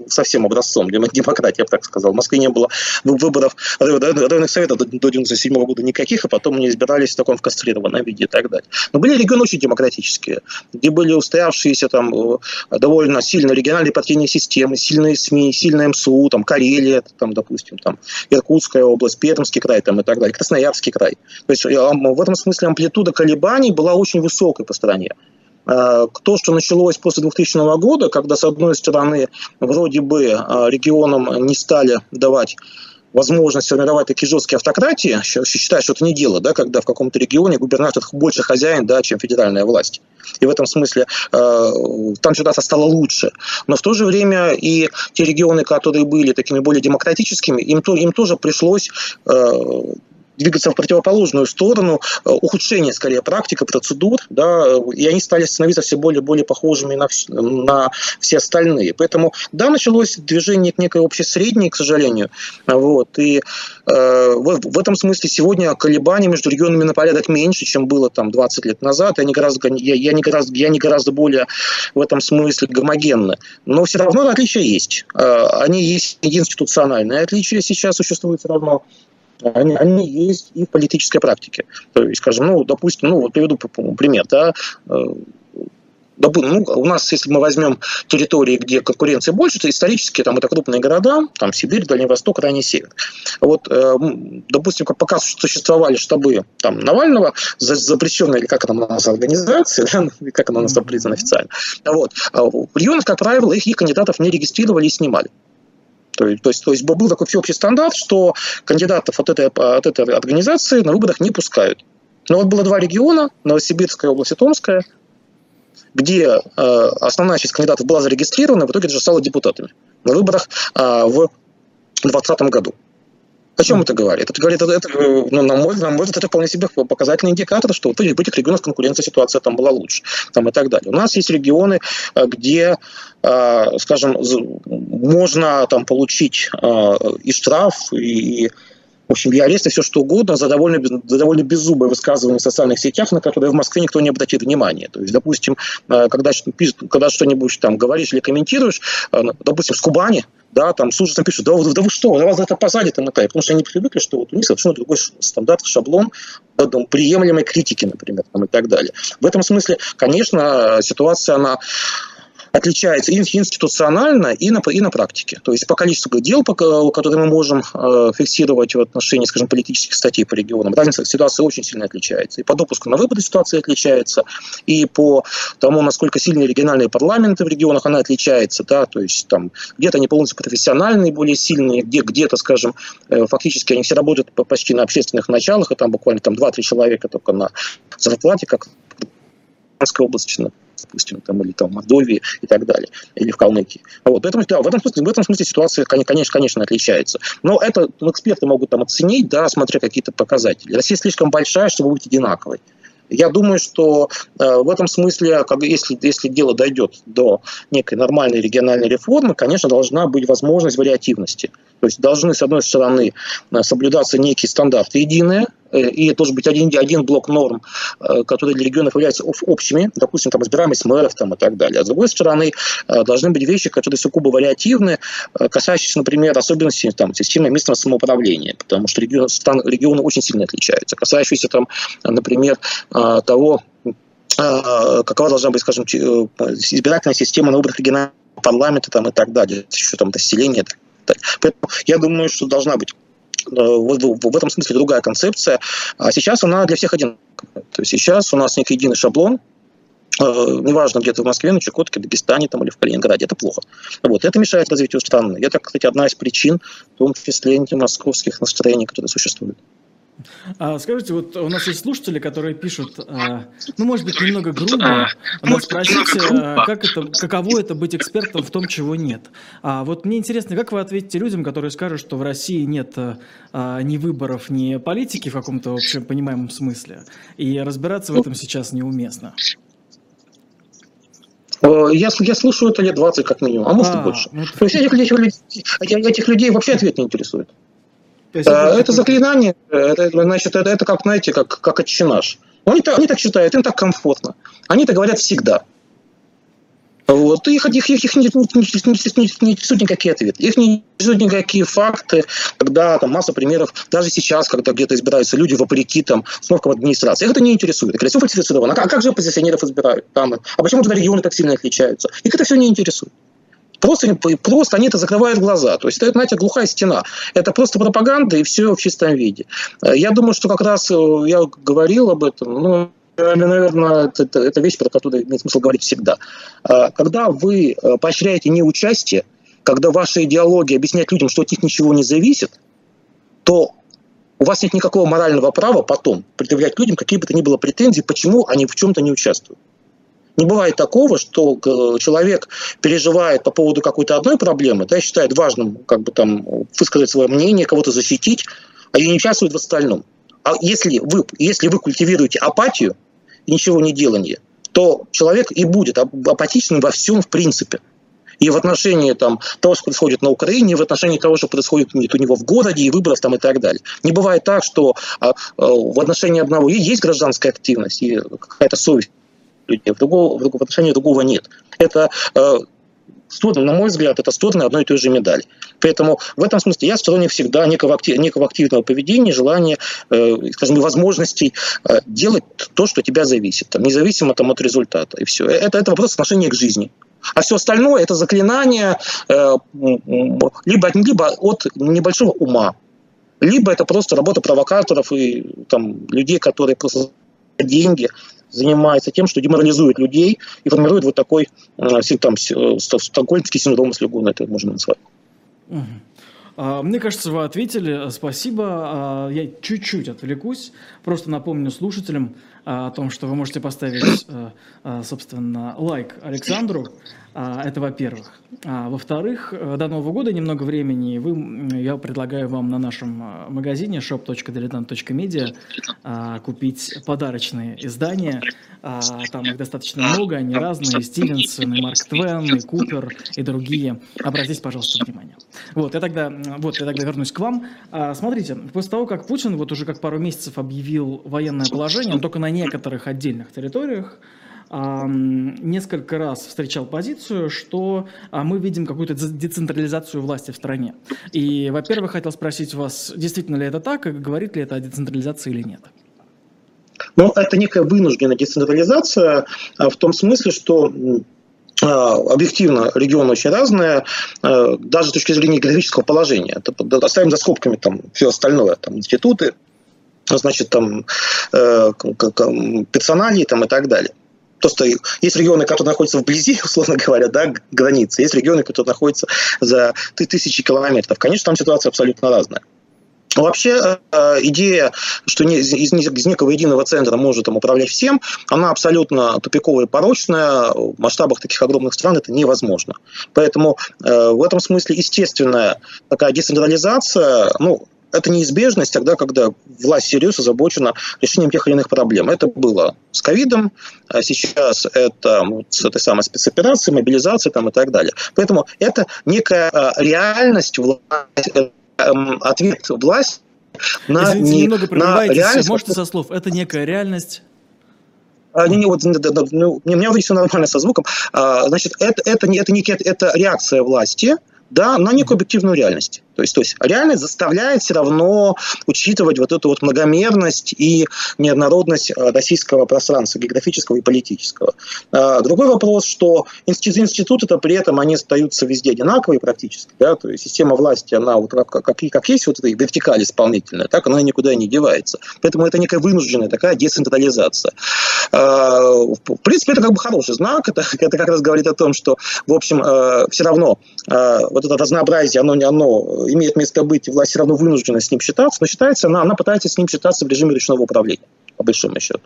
совсем образцом демократии, я бы так сказал. В Москве не было выборов районных советов до 97 -го года никаких, а потом они избирались в таком кастрированном виде и так далее. Но были регионы очень демократические, где были устоявшиеся там э, довольно сильно региональные партийные системы, сильные СМИ, сильная МСУ, там, Карелия, там, допустим, там, Иркутская область, Пермский край там, и так далее, Красноярский край. То есть в этом смысле амплитуда колебаний была очень высокой по стране. А, то, что началось после 2000 года, когда, с одной стороны, вроде бы а, регионам не стали давать возможность формировать такие жесткие автократии, считаю, что это не дело, да, когда в каком-то регионе губернатор больше хозяин, да, чем федеральная власть. И в этом смысле э, там ситуация стала лучше. Но в то же время и те регионы, которые были такими более демократическими, им, то, им тоже пришлось э, двигаться в противоположную сторону, э, ухудшение, скорее, практика, процедур, да, и они стали становиться все более и более похожими на, на все остальные. Поэтому, да, началось движение к некой общей средней, к сожалению, вот, и э, в, в этом смысле сегодня колебания между регионами на порядок меньше, чем было там 20 лет назад, и они гораздо, я, я, не гораздо, я не гораздо более в этом смысле гомогенны. Но все равно отличия есть. Э, они есть институциональные отличия сейчас существуют все равно они, они есть и в политической практике. То есть, скажем, ну, допустим, ну, вот приведу пример, да, э, ну, у нас, если мы возьмем территории, где конкуренции больше, то исторически там это крупные города, там Сибирь, Дальний Восток, Крайний Север. Вот, э, допустим, пока существовали штабы там Навального, запрещенные, или как она у нас организация, да, как она у нас там признана официально, вот, а в регионах, как правило, их, их кандидатов не регистрировали и снимали. То есть, то есть, то есть был такой всеобщий стандарт, что кандидатов от этой, от этой организации на выборах не пускают. Но вот было два региона, Новосибирская область и Томская, где э, основная часть кандидатов была зарегистрирована, в итоге даже стала депутатами на выборах э, в 2020 году. О чем это говорит? Это говорит, это, это, ну, на, мой, на мой взгляд, это вполне себе показательный индикатор, что в этих регионах конкуренция ситуация там была лучше, там и так далее. У нас есть регионы, э, где, э, скажем, можно там получить э, и штраф, и, в общем, арест, и все что угодно за довольно, за довольно беззубое высказывание в социальных сетях, на которые в Москве никто не обратит внимания. То есть, допустим, когда, когда что-нибудь там говоришь или комментируешь, допустим, с Кубани, да, там с ужасом пишут, да, да вы что, да вас это посадят и мотают, потому что они привыкли, что вот у них совершенно другой стандарт, шаблон там, приемлемой критики, например, там, и так далее. В этом смысле, конечно, ситуация, она отличается и институционально, и на, и на практике. То есть по количеству дел, по, которые мы можем э, фиксировать в отношении, скажем, политических статей по регионам, разница ситуация очень сильно отличается. И по допуску на выборы ситуация отличается, и по тому, насколько сильные региональные парламенты в регионах, она отличается. Да? То есть там где-то они полностью профессиональные, более сильные, где, где-то, скажем, э, фактически они все работают почти на общественных началах, и там буквально там 2-3 человека только на зарплате, как Московской области, допустим, там, или там в Мордовии и так далее, или в Калмыкии. Вот, поэтому, да, в, этом смысле, в этом смысле ситуация, конечно, конечно, отличается. Но это ну, эксперты могут там оценить, да, смотря какие-то показатели. Россия слишком большая, чтобы быть одинаковой. Я думаю, что э, в этом смысле, как, если, если дело дойдет до некой нормальной региональной реформы, конечно, должна быть возможность вариативности. То есть должны, с одной стороны, э, соблюдаться некие стандарты единые, и должен быть один, один блок норм, э, которые для регионов являются общими, допустим, там избираемость мэров там, и так далее. А с другой стороны, э, должны быть вещи, которые сугубо вариативны, касающиеся, например, особенностей там, системы местного самоуправления, потому что регионы, регионы очень сильно отличаются, касающиеся, там, например, того, какова должна быть, скажем, избирательная система на выборах регионального парламента там, и так далее, еще там население. Поэтому я думаю, что должна быть Э, в этом смысле другая концепция. А сейчас она для всех одинаковая. То есть сейчас у нас некий единый шаблон, э, неважно, где-то в Москве, на Чукотке, Дагестане там, или в Калининграде, это плохо. Вот, это мешает развитию страны. Это, кстати, одна из причин, в том числе антимосковских настроений, которые существуют. А, скажите, вот у нас есть слушатели, которые пишут, а, ну, может быть, немного грубо, но спросите, а, как это, каково это быть экспертом в том, чего нет. А вот мне интересно, как вы ответите людям, которые скажут, что в России нет а, ни выборов, ни политики в каком-то общем понимаемом смысле, и разбираться в этом сейчас неуместно? Я, я слушаю это лет 20 как минимум, а может а, и больше. Ну, То есть этих, этих, этих людей вообще ответ не интересует. Есть, это, это заклинание, это, значит, это, это как, знаете, как, как отче наш. Они, они так считают, им так комфортно. Они это говорят всегда. Вот. Их, их, их, их не, не, не, не, не несут никакие ответы. Их не несут никакие факты, когда там масса примеров, даже сейчас, когда где-то избираются люди вопреки там установкам администрации. Их это не интересует. Это все фальсифицировано. А как же оппозиционеров избирают? Там, а почему тогда регионы так сильно отличаются? Их это все не интересует. Просто, просто они это закрывают глаза. То есть это, знаете, глухая стена. Это просто пропаганда и все в чистом виде. Э, я думаю, что как раз э, я говорил об этом, ну, наверное, это, это вещь, про которую имеет смысл говорить всегда. Э, когда вы поощряете неучастие, когда ваша идеология объясняет людям, что от них ничего не зависит, то у вас нет никакого морального права потом предъявлять людям какие бы то ни было претензии, почему они в чем-то не участвуют. Не бывает такого, что э, человек переживает по поводу какой-то одной проблемы, да, считает важным как бы там высказать свое мнение, кого-то защитить, а не участвует в остальном. А если вы, если вы культивируете апатию и ничего не делание, то человек и будет апатичным во всем в принципе. И в отношении там, того, что происходит на Украине, и в отношении того, что происходит у него в городе, и выборов там и так далее. Не бывает так, что а, а, в отношении одного есть гражданская активность и какая-то совесть людей, в, другого, в отношении другого нет. Это э, стороны, на мой взгляд, это стороны одной и той же медали. Поэтому в этом смысле я сторонник всегда некого, актив, некого активного поведения, желания, э, скажем, возможностей э, делать то, что тебя зависит, там, независимо там, от результата. И все. Это, это вопрос отношения к жизни. А все остальное это заклинание э, либо, либо от небольшого ума, либо это просто работа провокаторов и там, людей, которые просто деньги занимается тем, что деморализует людей и формирует вот такой э, там, э, стокгольмский синдром, если угодно это можно назвать. А, мне кажется, вы ответили. Спасибо. А, я чуть-чуть отвлекусь. Просто напомню слушателям о том, что вы можете поставить, собственно, лайк Александру. Это во-первых. А во-вторых, до Нового года немного времени. Вы, я предлагаю вам на нашем магазине shop.diletant.media купить подарочные издания. Там их достаточно много, они разные. Стивенсон, и Марк Твен, и Купер, и другие. Обратите, пожалуйста, внимание. Вот, я тогда, вот, я тогда вернусь к вам. А, смотрите, после того, как Путин вот уже как пару месяцев объявил военное положение, он только на некоторых отдельных территориях, несколько раз встречал позицию, что а, мы видим какую-то децентрализацию власти в стране. И, во-первых, хотел спросить вас, действительно ли это так, и говорит ли это о децентрализации или нет? Ну, это некая вынужденная децентрализация а, в том смысле, что а, объективно регионы очень разные, даже с точки зрения географического положения. Оставим за скобками там все остальное, там институты, значит, там э, персоналии там, и так далее. Просто есть регионы, которые находятся вблизи, условно говоря, да, границы, есть регионы, которые находятся за тысячи километров. Конечно, там ситуация абсолютно разная. Вообще э, идея, что из, из, из некого единого центра может там, управлять всем, она абсолютно тупиковая и порочная. В масштабах таких огромных стран это невозможно. Поэтому э, в этом смысле естественная такая децентрализация, ну, это неизбежность тогда, когда власть серьезно озабочена решением тех или иных проблем. Это было с ковидом, а сейчас это вот, с этой самой спецоперацией, мобилизацией там, и так далее. Поэтому это некая э, реальность власти, Эм, ответ власти на, Извините, не, немного на реальность. Можете со слов? Это некая реальность а, не, не, вот, ну, у меня все нормально со звуком. А, значит, это, это, это, некая, это реакция власти да, на некую объективную реальность. То есть, то есть реальность заставляет все равно учитывать вот эту вот многомерность и неоднородность э, российского пространства, географического и политического. А, другой вопрос, что институты, институты-то при этом они остаются везде одинаковые практически. Да? То есть система власти, она вот как, как, как есть вот эта вертикаль исполнительная, так она никуда не девается. Поэтому это некая вынужденная такая децентрализация. А, в принципе, это как бы хороший знак. Это, это как раз говорит о том, что, в общем, э, все равно э, вот это разнообразие, оно, оно имеет место быть, и власть все равно вынуждена с ним считаться, но считается она, она пытается с ним считаться в режиме ручного управления, по большому счету.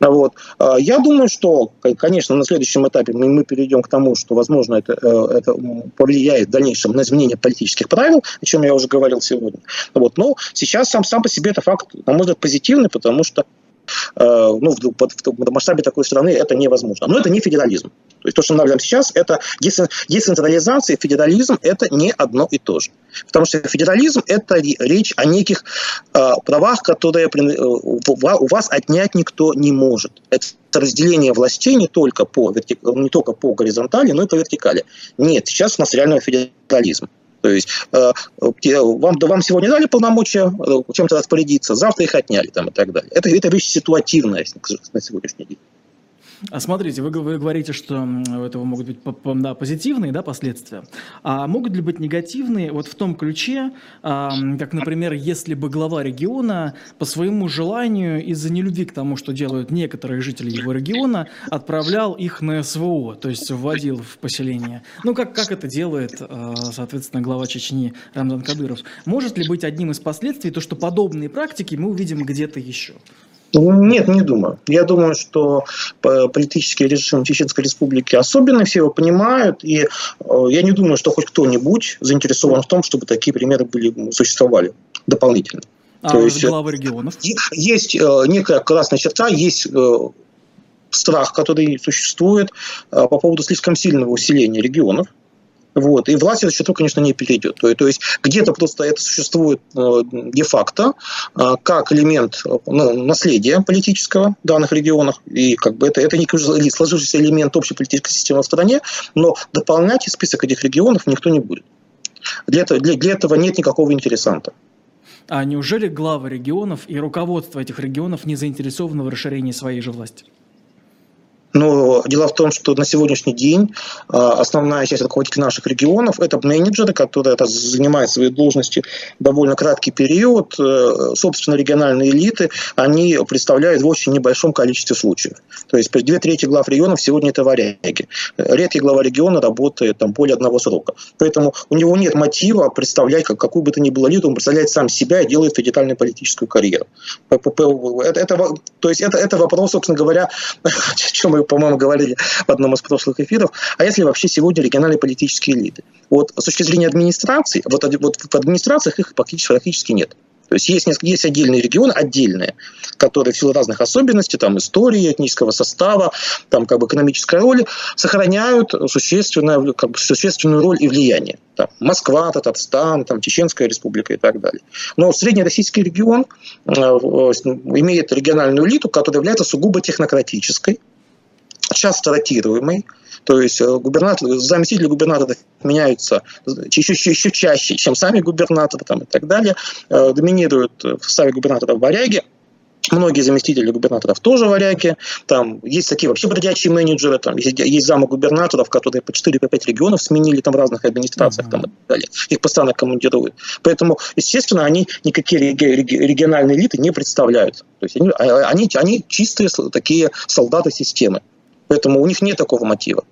Вот. А, я думаю, что, конечно, на следующем этапе мы, мы перейдем к тому, что, возможно, это, э, это повлияет в дальнейшем на изменение политических правил, о чем я уже говорил сегодня. Вот. Но сейчас сам, сам по себе это факт, на мой взгляд, позитивный, потому что ну, в, в, в масштабе такой страны это невозможно. Но это не федерализм. То есть то, что мы наблюдаем сейчас, это децентрализация и федерализм – это не одно и то же. Потому что федерализм – это речь о неких э, правах, которые э, у вас отнять никто не может. Это разделение властей не только по, не только по горизонтали, но и по вертикали. Нет, сейчас у нас реальный федерализм. То есть э, вам, вам сегодня дали полномочия э, чем-то распорядиться, завтра их отняли там, и так далее. Это, это вещь ситуативная на сегодняшний день. А смотрите, вы, вы говорите, что у этого могут быть да, позитивные да, последствия. А могут ли быть негативные вот в том ключе, а, как, например, если бы глава региона по своему желанию из-за нелюбви к тому, что делают некоторые жители его региона, отправлял их на СВО, то есть вводил в поселение. Ну, как, как это делает, а, соответственно, глава Чечни Рамзан Кадыров. Может ли быть одним из последствий то, что подобные практики мы увидим где-то еще? Нет, не думаю. Я думаю, что э, политический режим Чеченской Республики особенно все его понимают, и э, я не думаю, что хоть кто-нибудь заинтересован в том, чтобы такие примеры были, существовали дополнительно. А То есть, главы регионов? Есть э, некая красная черта, есть страх, который существует по поводу слишком сильного усиления регионов. Вот. И власть эту черту, конечно, не перейдет. То, то есть где-то просто это существует э, де-факто э, как элемент ну, наследия политического в данных регионах. И как бы это, это не сложившийся элемент общей политической системы в стране, но дополнять список этих регионов никто не будет. Для этого, для, для этого нет никакого интересанта. А неужели главы регионов и руководство этих регионов не заинтересованы в расширении своей же власти? Но дело в том, что на сегодняшний день а, основная часть руководителей наших регионов – это менеджеры, которые это занимают свои должности довольно краткий период. Э, собственно, региональные элиты, они представляют в очень небольшом количестве случаев. То есть две трети глав регионов сегодня это варяги. Редкий глава региона работает там более одного срока. Поэтому у него нет мотива представлять как, какую бы то ни было элиту, он представляет сам себя и делает федеральную политическую карьеру. Это, это, то есть это, это вопрос, собственно говоря, о чем по-моему, говорили в одном из прошлых эфиров, а если вообще сегодня региональные политические элиты? Вот с точки зрения администрации, вот, вот в администрациях их практически, практически нет. То есть есть, есть отдельные регионы, отдельные, которые в силу разных особенностей, там, истории, этнического состава, там, как бы экономической роли, сохраняют существенную, как бы, существенную роль и влияние. Там, Москва, Татарстан, там, Чеченская республика и так далее. Но среднероссийский регион э, имеет региональную элиту, которая является сугубо технократической, часто ротируемой, то есть э, губернатор, заместители губернатора меняются еще, еще, еще чаще, чем сами губернаторы там, и так далее. Э, доминируют в составе губернаторов варяги. Многие заместители губернаторов тоже варяги. Там есть такие вообще бродячие менеджеры. Там есть, есть замы губернаторов, которые по 4-5 по регионов сменили там в разных администрациях mm-hmm. там, и так далее. Их постоянно командируют. Поэтому, естественно, они никакие региональные элиты не представляют. То есть они, а, они, они чистые такие солдаты системы. Поэтому у них нет такого мотива.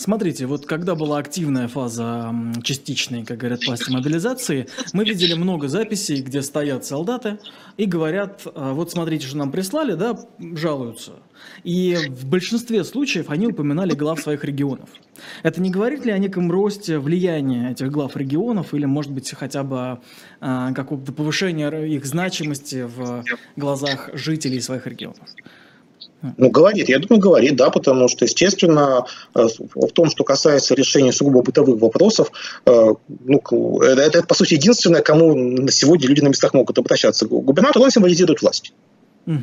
Смотрите, вот когда была активная фаза частичной, как говорят, власти мобилизации, мы видели много записей, где стоят солдаты и говорят, «А, вот смотрите, что нам прислали, да, жалуются. И в большинстве случаев они упоминали глав своих регионов. Это не говорит ли о неком росте влияния этих глав регионов или, может быть, хотя бы а, какого-то повышения их значимости в глазах жителей своих регионов? Ну, говорит, я думаю, говорит, да, потому что, естественно, э, в том, что касается решения сугубо бытовых вопросов, э, ну, это, это, по сути, единственное, кому на сегодня люди на местах могут обращаться. Губернатор, он символизирует власть. Угу.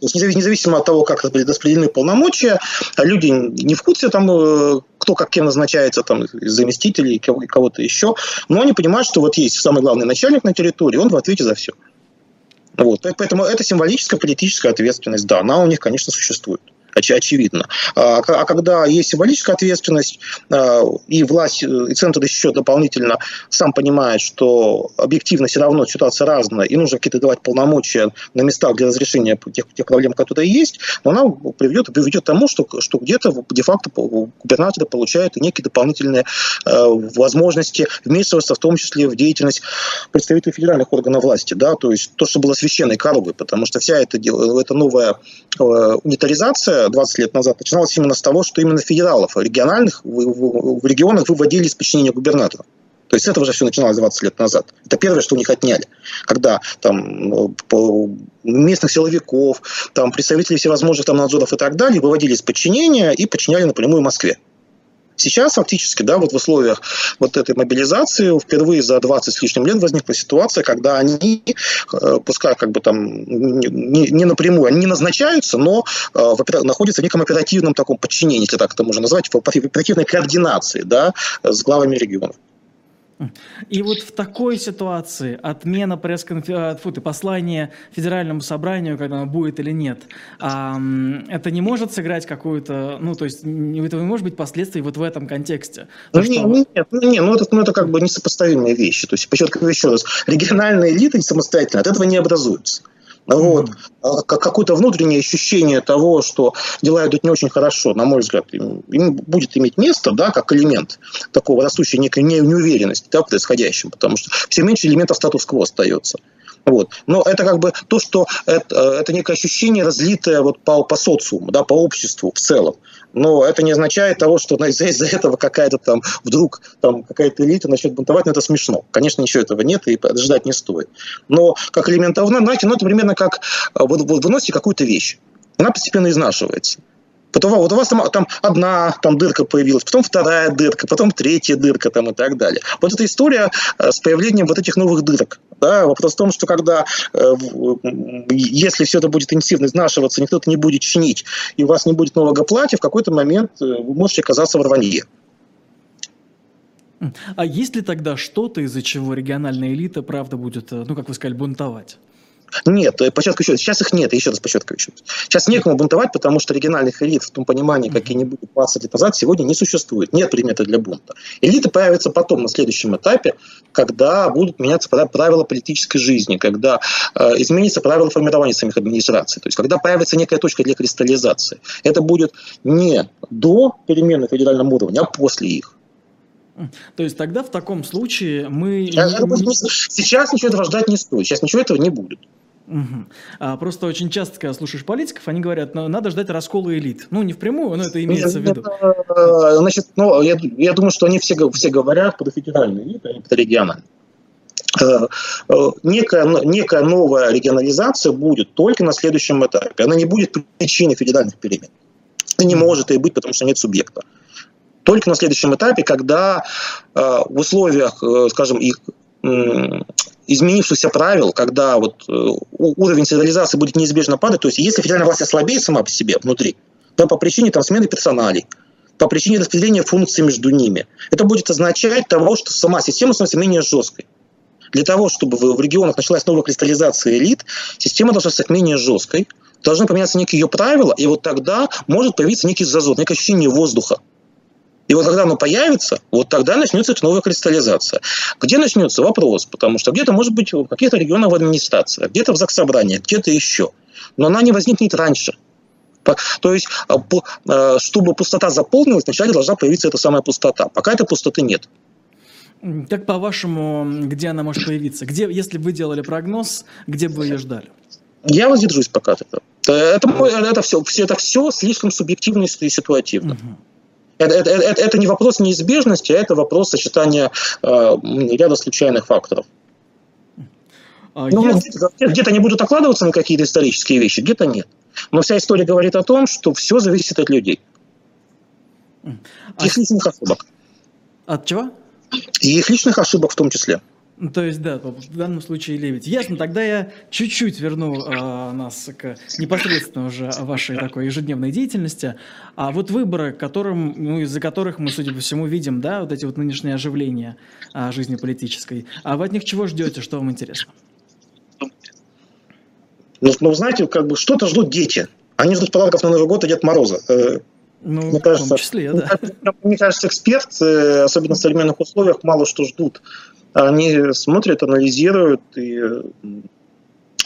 То есть независимо от того, как распределены полномочия, люди не в курсе, там, э, кто как кем назначается, там, заместителей, кого-то еще, но они понимают, что вот есть самый главный начальник на территории, он в ответе за все. Вот. Поэтому это символическая политическая ответственность, да, она у них, конечно, существует очевидно. А, а когда есть символическая ответственность, а, и власть, э, и центр еще дополнительно сам понимает, что объективно все равно ситуация разная, и нужно какие-то давать полномочия на местах для разрешения тех, тех проблем, которые есть, но она приведет, приведет к тому, что, что где-то де-факто губернаторы получают некие дополнительные э, возможности вмешиваться, в том числе в деятельность представителей федеральных органов власти, да, то есть то, что было священной коровой, потому что вся эта, эта новая э, унитаризация 20 лет назад начиналось именно с того, что именно федералов, региональных, в, регионах выводили из подчинения губернаторов. То есть это уже все начиналось 20 лет назад. Это первое, что у них отняли. Когда там местных силовиков, там представителей всевозможных там надзоров и так далее выводили из подчинения и подчиняли напрямую Москве. Сейчас фактически, да, вот в условиях вот этой мобилизации впервые за 20 с лишним лет возникла ситуация, когда они, э, пускай как бы там не, не напрямую, они не назначаются, но э, находятся в неком оперативном таком подчинении, если так это можно назвать, в оперативной координации, да, с главами регионов. И вот в такой ситуации отмена пресс-конференции, послания Федеральному собранию, когда оно будет или нет, это не может сыграть какую-то, ну, то есть это не может быть последствий вот в этом контексте? Ну, что... нет, нет, ну, нет, ну, это, ну, это как бы несопоставимые вещи. То есть, подчеркиваю еще раз, региональная элита самостоятельно от этого не образуется. Вот. Mm-hmm. Какое-то внутреннее ощущение того, что дела идут не очень хорошо, на мой взгляд, им, им будет иметь место, да, как элемент такого растущей некой неуверенности да, в происходящем, потому что все меньше элементов статус-кво остается. Вот. Но это как бы то, что это, это некое ощущение, разлитое вот по, по социуму, да, по обществу в целом. Но это не означает того, что из-за из этого какая-то там вдруг там какая-то элита начнет бунтовать, но это смешно. Конечно, ничего этого нет и ждать не стоит. Но как элемент, знаете, ну это примерно как вот, вот выносите какую-то вещь. Она постепенно изнашивается. Потом вот у вас там, там одна там дырка появилась, потом вторая дырка, потом третья дырка там и так далее. Вот эта история э, с появлением вот этих новых дырок. Да? Вопрос в том, что когда, э, если все это будет интенсивно изнашиваться, никто это не будет чинить, и у вас не будет нового платья, в какой-то момент э, вы можете оказаться в рванье. А есть ли тогда что-то, из-за чего региональная элита, правда, будет, ну, как вы сказали, бунтовать? Нет, подсчетку счет. Сейчас их нет, еще раз подсчетку счет. Сейчас некому бунтовать, потому что региональных элит в том понимании, какие они были 20 лет назад, сегодня не существует. Нет предмета для бунта. Элиты появятся потом, на следующем этапе, когда будут меняться правила политической жизни, когда э, изменится правила формирования самих администраций, то есть когда появится некая точка для кристаллизации. Это будет не до перемен на федеральном уровне, а после их. То есть тогда в таком случае мы... Сейчас, сейчас ничего этого ждать не стоит, сейчас ничего этого не будет. Угу. А просто очень часто, когда слушаешь политиков, они говорят, ну, надо ждать раскола элит. Ну, не впрямую, но это имеется в виду. Э, значит, ну, я, я думаю, что они все, все говорят про федеральные элиты, а не про региональные. Э, э, некая, некая новая регионализация будет только на следующем этапе. Она не будет причиной федеральных перемен. И не может и быть, потому что нет субъекта. Только на следующем этапе, когда в условиях, скажем, их изменившихся правил, когда вот э, уровень централизации будет неизбежно падать, то есть если федеральная власть ослабеет сама по себе внутри, то по причине там, смены персоналей, по причине распределения функций между ними, это будет означать того, что сама система становится менее жесткой. Для того, чтобы в регионах началась новая кристаллизация элит, система должна стать менее жесткой, должны поменяться некие ее правила, и вот тогда может появиться некий зазор, некое ощущение воздуха. И вот когда оно появится, вот тогда начнется эта новая кристаллизация. Где начнется вопрос? Потому что где-то, может быть, в каких-то регионах в администрации, где-то в заксобрании, где-то еще. Но она не возникнет раньше. То есть, а, а, чтобы пустота заполнилась, вначале должна появиться эта самая пустота. Пока этой пустоты нет. Как по-вашему, где она может появиться? Где, если бы вы делали прогноз, где бы вы ее ждали? Я воздержусь пока от этого. Это, это, это, все, это все слишком субъективно и ситуативно. Угу. Это, это, это, это не вопрос неизбежности, а это вопрос сочетания э, ряда случайных факторов. А ну, я... Где-то они будут окладываться на какие-то исторические вещи, где-то нет. Но вся история говорит о том, что все зависит от людей. А... Их личных ошибок. От чего? И их личных ошибок в том числе. Ну, то есть, да, в данном случае Лебедь. Ясно, тогда я чуть-чуть верну э, нас к непосредственно уже вашей такой ежедневной деятельности. А вот выборы, которым, ну, из-за которых мы, судя по всему, видим, да, вот эти вот нынешние оживления э, жизни политической. А вы от них чего ждете, что вам интересно? Ну, ну знаете, как бы что-то ждут дети. Они ждут подарков на Новый год и Дед Мороза. Э, ну, мне кажется, в том числе, да. Мне кажется, эксперты, особенно в современных условиях, мало что ждут они смотрят, анализируют и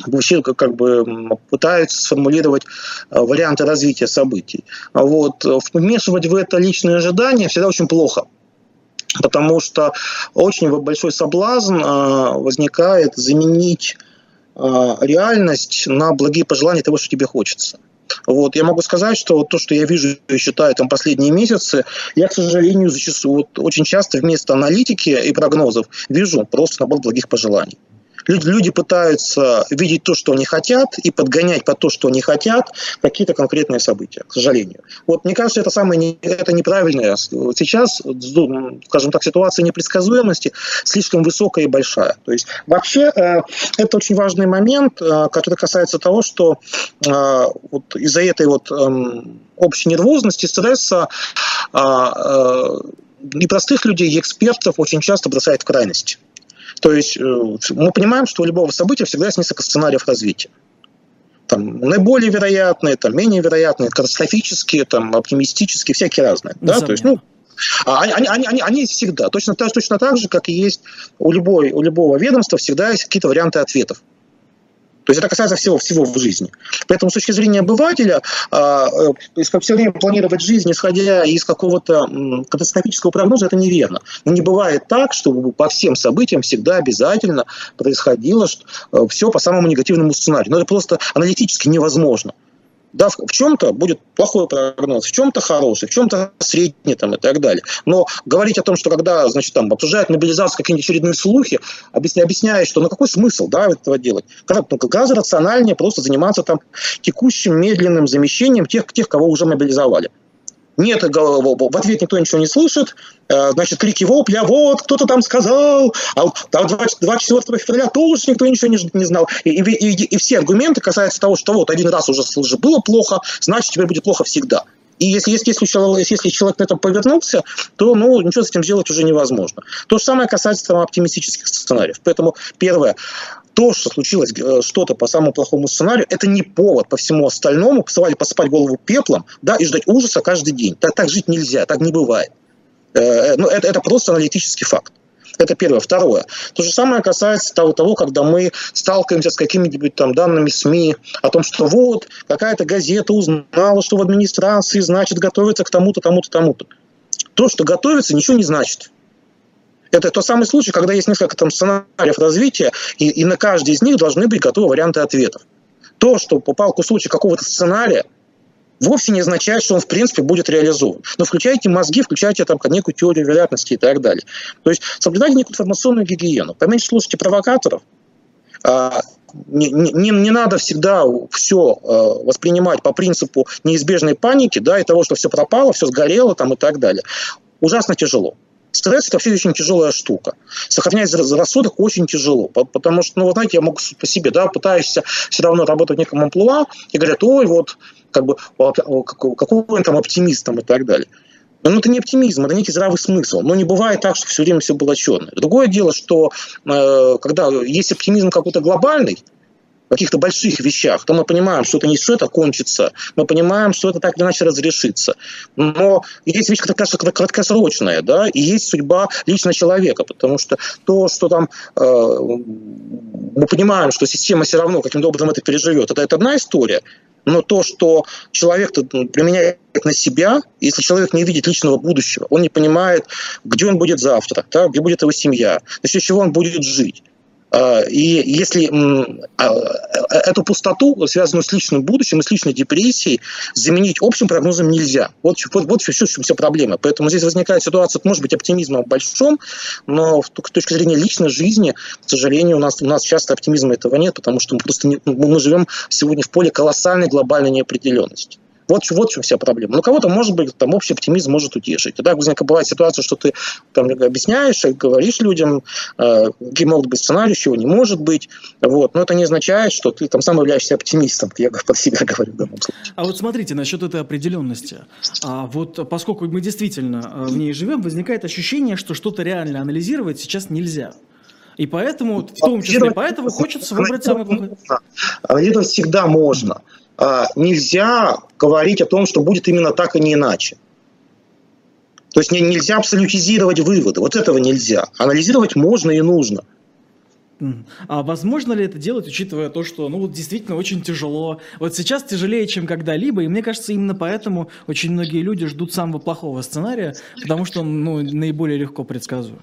вообще как бы пытаются сформулировать э, варианты развития событий. Вот. Вмешивать в это личные ожидания всегда очень плохо. Потому что очень большой соблазн э, возникает заменить э, реальность на благие пожелания того, что тебе хочется. Вот, я могу сказать, что вот то, что я вижу и считаю там последние месяцы, я, к сожалению, зачастую, вот, очень часто вместо аналитики и прогнозов вижу просто набор благих пожеланий. Люди, пытаются видеть то, что они хотят, и подгонять под то, что они хотят, какие-то конкретные события, к сожалению. Вот мне кажется, это самое это неправильное. Сейчас, скажем так, ситуация непредсказуемости слишком высокая и большая. То есть вообще э, это очень важный момент, э, который касается того, что э, вот из-за этой вот эм, общей нервозности, стресса непростых людей и экспертов очень часто бросает в крайность. То есть э, мы понимаем, что у любого события всегда есть несколько сценариев развития. Там, наиболее вероятные, там, менее вероятные, катастрофические, там, оптимистические, всякие разные. Да? То есть, ну, а они, они, они, они всегда, точно, точно так же, как и есть у, любой, у любого ведомства, всегда есть какие-то варианты ответов. То есть это касается всего, всего в жизни. Поэтому с точки зрения обывателя, а, э, все время планировать жизнь, исходя из какого-то катастрофического прогноза, это неверно. Но не бывает так, чтобы по всем событиям всегда обязательно происходило э, все по самому негативному сценарию. Но это просто аналитически невозможно. Да, в, чем-то будет плохой прогноз, в чем-то хороший, в чем-то средний там, и так далее. Но говорить о том, что когда значит, там, обсуждают мобилизацию какие-нибудь очередные слухи, объясняя, объясняя, что ну какой смысл да, этого делать? Когда, ну, рациональнее просто заниматься там, текущим медленным замещением тех, тех, кого уже мобилизовали. Нет, в ответ никто ничего не слышит. Э, значит, крики вопля, вот, кто-то там сказал, а 24 февраля тоже никто ничего не, знал. И, и, и, и все аргументы касаются того, что вот один раз уже, было плохо, значит, теперь будет плохо всегда. И если, если, если, человек, если человек на этом повернулся, то ну, ничего с этим сделать уже невозможно. То же самое касается там, оптимистических сценариев. Поэтому, первое, то, что случилось э, что-то по самому плохому сценарию, это не повод по всему остальному посылать посыпать голову пеплом, да, и ждать ужаса каждый день. Так, так жить нельзя, так не бывает. Э, ну, это, это просто аналитический факт. Это первое. Второе. То же самое касается того, того когда мы сталкиваемся с какими-нибудь там данными СМИ о том, что вот какая-то газета узнала, что в администрации, значит, готовится к тому-то, тому-то, тому-то. То, что готовится, ничего не значит. Это тот самый случай, когда есть несколько там сценариев развития, и, и на каждый из них должны быть готовы варианты ответов. То, что попал кусочек какого-то сценария, вовсе не означает, что он, в принципе, будет реализован. Но включайте мозги, включайте там некую теорию вероятности и так далее. То есть соблюдайте некую информационную гигиену. Поменьше слушайте провокаторов. А, не, не, не надо всегда все а, воспринимать по принципу неизбежной паники, да, и того, что все пропало, все сгорело там и так далее. Ужасно тяжело. Стресс – это вообще очень тяжелая штука. Сохранять рассудок очень тяжело, потому что, ну, вы знаете, я могу по себе, да, пытаешься все равно работать в неком амплуа, и говорят, ой, вот, как бы, какой он там оптимист там и так далее. Но это не оптимизм, это некий здравый смысл. Но не бывает так, что все время все было черное. Другое дело, что э, когда есть оптимизм какой-то глобальный, каких-то больших вещах, то мы понимаем, что это не что это кончится, мы понимаем, что это так или иначе разрешится. Но есть вещь краткосрочная, да, и есть судьба лично человека, потому что то, что там э, мы понимаем, что система все равно каким-то образом это переживет, это, это одна история, но то, что человек применяет на себя, если человек не видит личного будущего, он не понимает, где он будет завтра, да, где будет его семья, за счет чего он будет жить. А, и если а, э, эту пустоту, связанную с личным будущим и с личной депрессией, заменить общим прогнозом нельзя. Вот, вот, вот все, все, все проблема. Поэтому здесь возникает ситуация, может быть, оптимизма большом, но с точки зрения личной жизни, к сожалению, у нас, у нас часто оптимизма этого нет, потому что мы просто не, мы живем сегодня в поле колоссальной глобальной неопределенности. Вот, вот в чем вся проблема. Ну, кого-то, может быть, там общий оптимизм может утешить. Тогда возникает бывает ситуация, что ты там объясняешь, говоришь людям, э, какие могут быть сценарии, чего не может быть. Вот. Но это не означает, что ты там сам являешься оптимистом. Я под себя говорю в данном случае. А вот смотрите, насчет этой определенности. А вот поскольку мы действительно э, в ней живем, возникает ощущение, что что-то реально анализировать сейчас нельзя. И поэтому, в том числе поэтому, хочется выбрать самый плохой. Анализировать всегда можно. А, нельзя говорить о том, что будет именно так и не иначе. То есть нельзя абсолютизировать выводы. Вот этого нельзя. Анализировать можно и нужно. А возможно ли это делать, учитывая то, что, ну, вот действительно очень тяжело. Вот сейчас тяжелее, чем когда-либо, и мне кажется, именно поэтому очень многие люди ждут самого плохого сценария, потому что он, ну, наиболее легко предсказуем.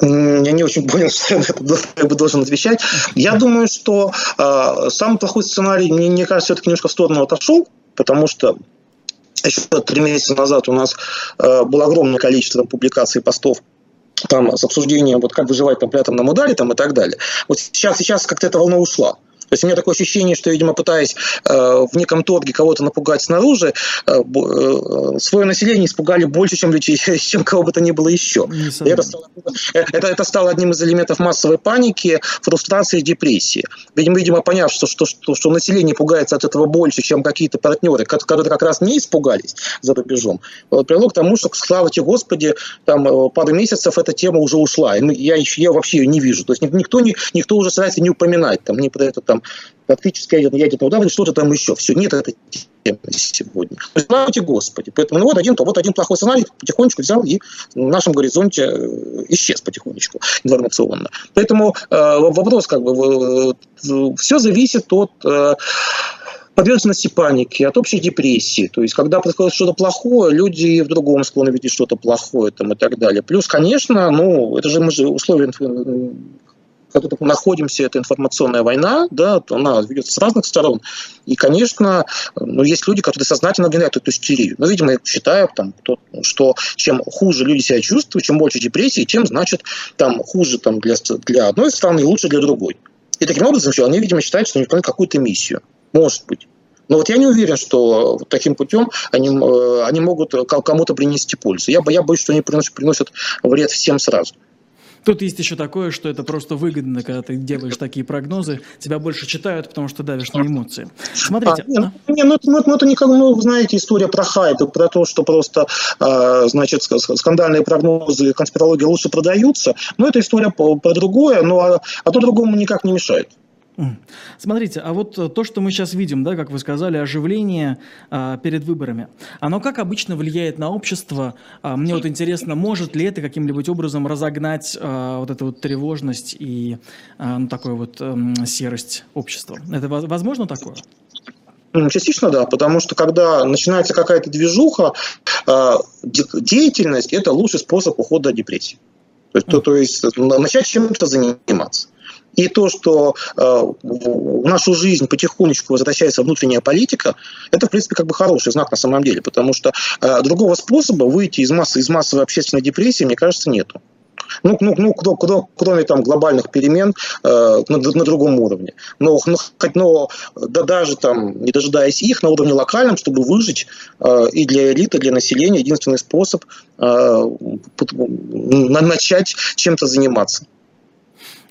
Я не очень понял, что я как бы должен отвечать. Я думаю, что э, самый плохой сценарий, мне, мне кажется, все-таки немножко в сторону отошел, потому что еще три месяца назад у нас э, было огромное количество там, публикаций, постов там, с обсуждением, вот как выживать там, при атомном ударе там, и так далее. Вот сейчас, сейчас как-то эта волна ушла. То есть у меня такое ощущение, что, видимо, пытаясь э, в неком торге кого-то напугать снаружи, э, э, свое население испугали больше, чем, чем кого бы то ни было еще. Это стало, э, это, это стало одним из элементов массовой паники, фрустрации и депрессии. Видимо, видимо поняв, что, что, что, что население пугается от этого больше, чем какие-то партнеры, которые как раз не испугались за рубежом, вот, привело к тому, что, слава тебе Господи, там э, пару месяцев эта тема уже ушла. И я, я вообще ее не вижу. То есть никто, не, никто уже старается не упоминать там, ни про это там, там тактический ядерный, ядерный удар или что-то там еще. Все, нет этой темы сегодня. Славьте Господи. Поэтому ну, вот, один, вот один плохой сценарий потихонечку взял и в нашем горизонте э, исчез потихонечку информационно. Поэтому э, вопрос как бы, э, все зависит от э, подверженности панике, от общей депрессии. То есть, когда происходит что-то плохое, люди в другом склонны видеть что-то плохое там, и так далее. Плюс, конечно, ну, это же мы же условия мы находимся, это информационная война, да, она ведется с разных сторон. И, конечно, ну, есть люди, которые сознательно гонят эту истерию. Но, видимо, я считаю, там, то, что чем хуже люди себя чувствуют, чем больше депрессии, тем, значит, там, хуже там, для, для одной страны и лучше для другой. И таким образом все, они, видимо, считают, что они выполняют какую-то миссию. Может быть. Но вот я не уверен, что таким путем они, э, они могут кому-то принести пользу. Я, я боюсь, что они приносят, приносят вред всем сразу. Тут есть еще такое, что это просто выгодно, когда ты делаешь такие прогнозы, тебя больше читают, потому что давишь на эмоции. Смотрите. А, не, ну, не, ну, ну, ну, это не как, ну, знаете, история про хайп, про то, что просто, э, значит, скандальные прогнозы, конспирологии лучше продаются. Но это история про, про другое, но а, а то другому никак не мешает. Смотрите, а вот э, то, что мы сейчас видим, да, как вы сказали, оживление а, перед выборами, оно как обычно влияет на общество? А, мне вот интересно, может ли это каким-нибудь образом разогнать а, вот эту вот тревожность и а, ну, такую вот а, серость общества? Это возможно такое? Частично да, потому что когда начинается какая-то движуха, а, деятельность – это лучший способ ухода от депрессии. То то, то есть начать чем-то заниматься. И то, что э, в нашу жизнь потихонечку возвращается внутренняя политика, это, в принципе, как бы хороший знак на самом деле, потому что э, другого способа выйти из, массы, из массовой общественной депрессии, мне кажется, нету. Ну, ну, ну кто, кто, кроме там глобальных перемен э, на, на другом уровне. Но, но, но да, даже там, не дожидаясь их, на уровне локальном, чтобы выжить э, и для элиты, для населения, единственный способ э, начать чем-то заниматься.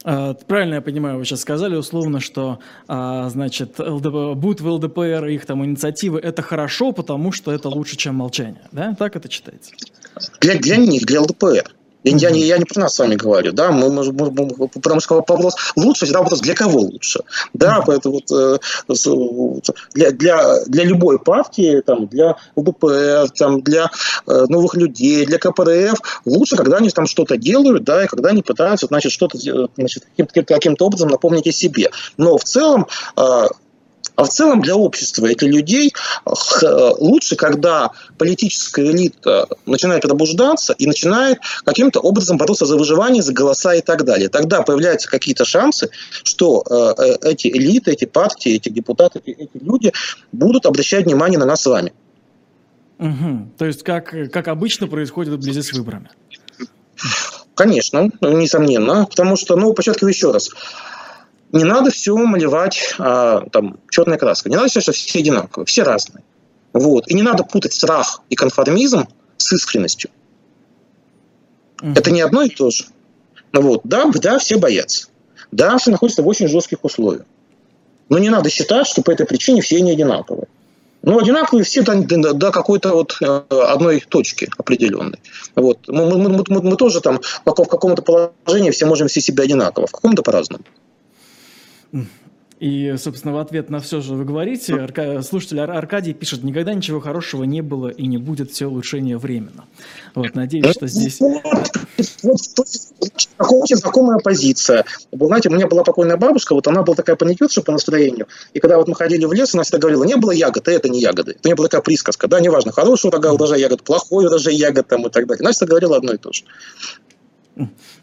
А, правильно я понимаю, вы сейчас сказали условно, что, а, значит, ЛДП, будут в ЛДПР их там инициативы, это хорошо, потому что это лучше, чем молчание, да? Так это читается? Для, для них, для ЛДПР. Я, я, я не про нас с вами говорю, да, мы, мы, мы, потому что вопрос лучше, всегда вопрос, для кого лучше, да, поэтому вот, э, для, для, для любой партии, там, для ЛДПР, там, для э, новых людей, для КПРФ лучше, когда они там что-то делают, да, и когда они пытаются, значит, что-то, значит, каким-то, образом напомнить о себе. Но в целом э, а в целом для общества и для людей лучше, когда политическая элита начинает пробуждаться и начинает каким-то образом бороться за выживание, за голоса и так далее. Тогда появляются какие-то шансы, что э, э, эти элиты, эти партии, эти депутаты, эти люди будут обращать внимание на нас с вами. Угу. То есть, как, как обычно происходит вблизи с выборами? Конечно, несомненно. Потому что, ну, подчеркиваю еще раз, не надо все малевать а, там, черной краской. Не надо все, что все одинаковые, все разные. Вот. И не надо путать страх и конформизм с искренностью. Mm-hmm. Это не одно и то же. Ну, вот. Да, да, все боятся. Да, все находятся в очень жестких условиях. Но не надо считать, что по этой причине все не одинаковые. Ну, одинаковые все до, до, до какой-то вот э, одной точки определенной. Вот. Мы, мы, мы, мы, мы тоже там в каком-то положении все можем все себя одинаково, в каком-то по-разному. И, собственно, в ответ на все же вы говорите, Арка... слушатель Ар- Аркадий пишет, никогда ничего хорошего не было и не будет, все улучшение временно. Вот, надеюсь, что здесь... Вот, очень знакомая позиция. Вы знаете, у меня была покойная бабушка, вот она была такая паникерша по настроению, и когда вот мы ходили в лес, она всегда говорила, не было ягод, и это не ягоды. Это не была такая присказка, да, неважно, хороший урожай ягод, плохой урожай ягод там и так далее. Она всегда говорила одно и то же.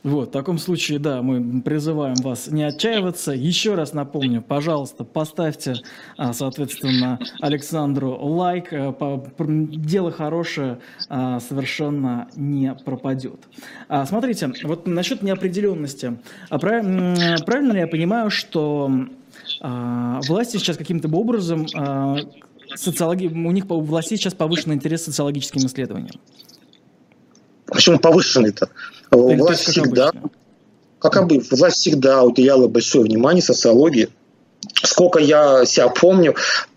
Вот, в таком случае, да, мы призываем вас не отчаиваться. Еще раз напомню, пожалуйста, поставьте, а, соответственно, Александру лайк. Э, дело хорошее а, совершенно не пропадет. А, смотрите, вот насчет неопределенности. Правильно ли я понимаю, что власти сейчас каким-то образом социологи... у них у властей сейчас повышенный интерес к социологическим исследованиям? Почему повышенный-то? Власть всегда, обычно. как обычно, власть всегда уделяла большое внимание социологии. Сколько я себя помню,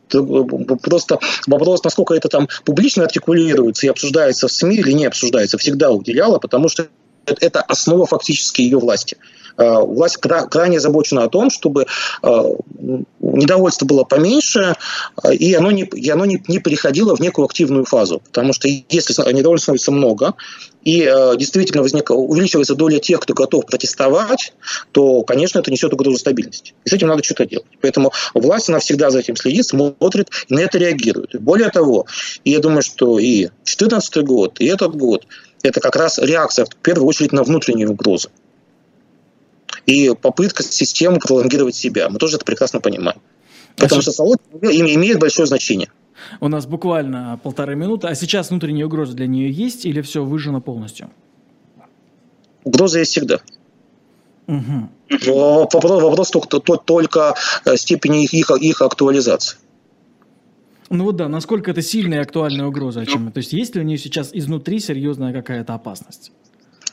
Просто вопрос, насколько это там публично артикулируется и обсуждается в СМИ или не обсуждается, всегда уделяла, потому что это основа фактически ее власти. Э, власть крайне озабочена о том, чтобы э, недовольство было поменьше, э, и оно, не, и оно не, не переходило в некую активную фазу. Потому что если недовольства становится много, и действительно возник, увеличивается доля тех, кто готов протестовать, то, конечно, это несет угрозу стабильности. И с этим надо что-то делать. Поэтому власть, она всегда за этим следит, смотрит и на это реагирует. Более того, я думаю, что и 2014 год, и этот год – это как раз реакция, в первую очередь, на внутренние угрозы и попытка системы пролонгировать себя. Мы тоже это прекрасно понимаем. Потому что социология имеет большое значение. У нас буквально полторы минуты. А сейчас внутренние угрозы для нее есть или все выжжено полностью? Угроза есть всегда. Угу. Вопрос, вопрос только, только э, степени их, их, их актуализации. Ну вот да, насколько это сильная и актуальная угроза, о чем То есть есть ли у нее сейчас изнутри серьезная какая-то опасность?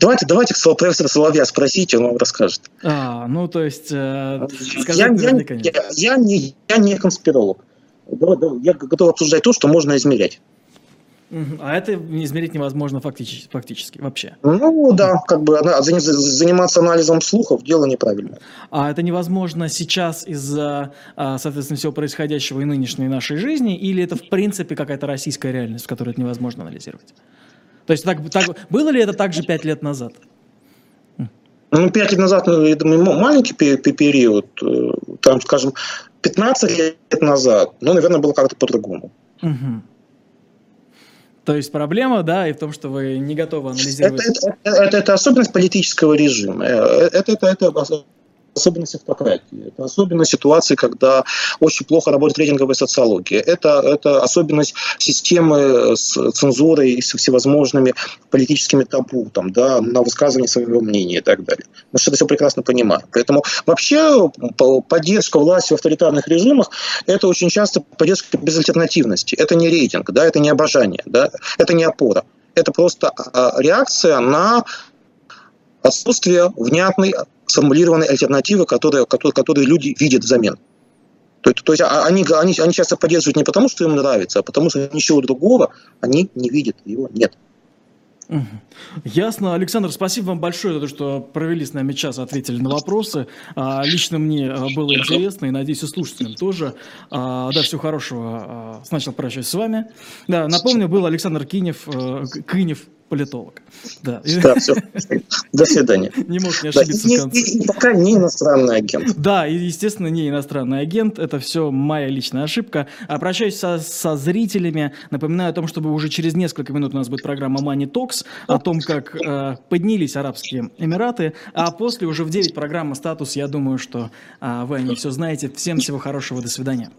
Давайте, давайте профессора Соловья спросите, он вам расскажет. А, ну то есть э, сказать я, я, я, я, не, я не конспиролог. Я готов обсуждать то, что можно измерять. А это измерить невозможно фактически, фактически вообще. Ну да, как бы заниматься анализом слухов дело неправильное. А это невозможно сейчас из-за, а, соответственно, всего происходящего и нынешней нашей жизни, или это в принципе какая-то российская реальность, в которой это невозможно анализировать? То есть так, так, было ли это так же пять лет назад? Ну, пять лет назад, ну, я думаю, маленький период, э, там, скажем, 15 лет назад, ну, наверное, было как-то по-другому. Угу. То есть проблема, да, и в том, что вы не готовы анализировать. Это, это, это, это особенность политического режима. Э, это, это, это особенность автократии. Это особенность ситуации, когда очень плохо работает рейтинговая социология. Это, это особенность системы с цензурой и с всевозможными политическими табу там, да, на высказывание своего мнения и так далее. Мы что это все прекрасно понимаем. Поэтому вообще поддержка власти в авторитарных режимах – это очень часто поддержка безальтернативности. Это не рейтинг, да, это не обожание, да, это не опора. Это просто а, реакция на отсутствие внятной сформулированной альтернативы, которые, которые, которые люди видят взамен. То, есть, то есть а, они, они, они часто поддерживают не потому, что им нравится, а потому что ничего другого они не видят, его нет. Ясно. Александр, спасибо вам большое за то, что провели с нами час, ответили на вопросы. А, лично мне а, было интересно и, надеюсь, и слушателям тоже. Да, всего хорошего. Сначала прощаюсь с вами. Да, напомню, был Александр Кинев, э, Кинев, политолог. Да. да все. До свидания. Не мог не ошибиться да, в конце. И, и, пока не иностранный агент. Да, и, естественно, не иностранный агент. Это все моя личная ошибка. Обращаюсь со, со зрителями. Напоминаю о том, чтобы уже через несколько минут у нас будет программа Money Talks о том, как э, поднялись Арабские Эмираты. А после уже в 9 программа «Статус». Я думаю, что э, вы о ней все знаете. Всем всего хорошего. До свидания.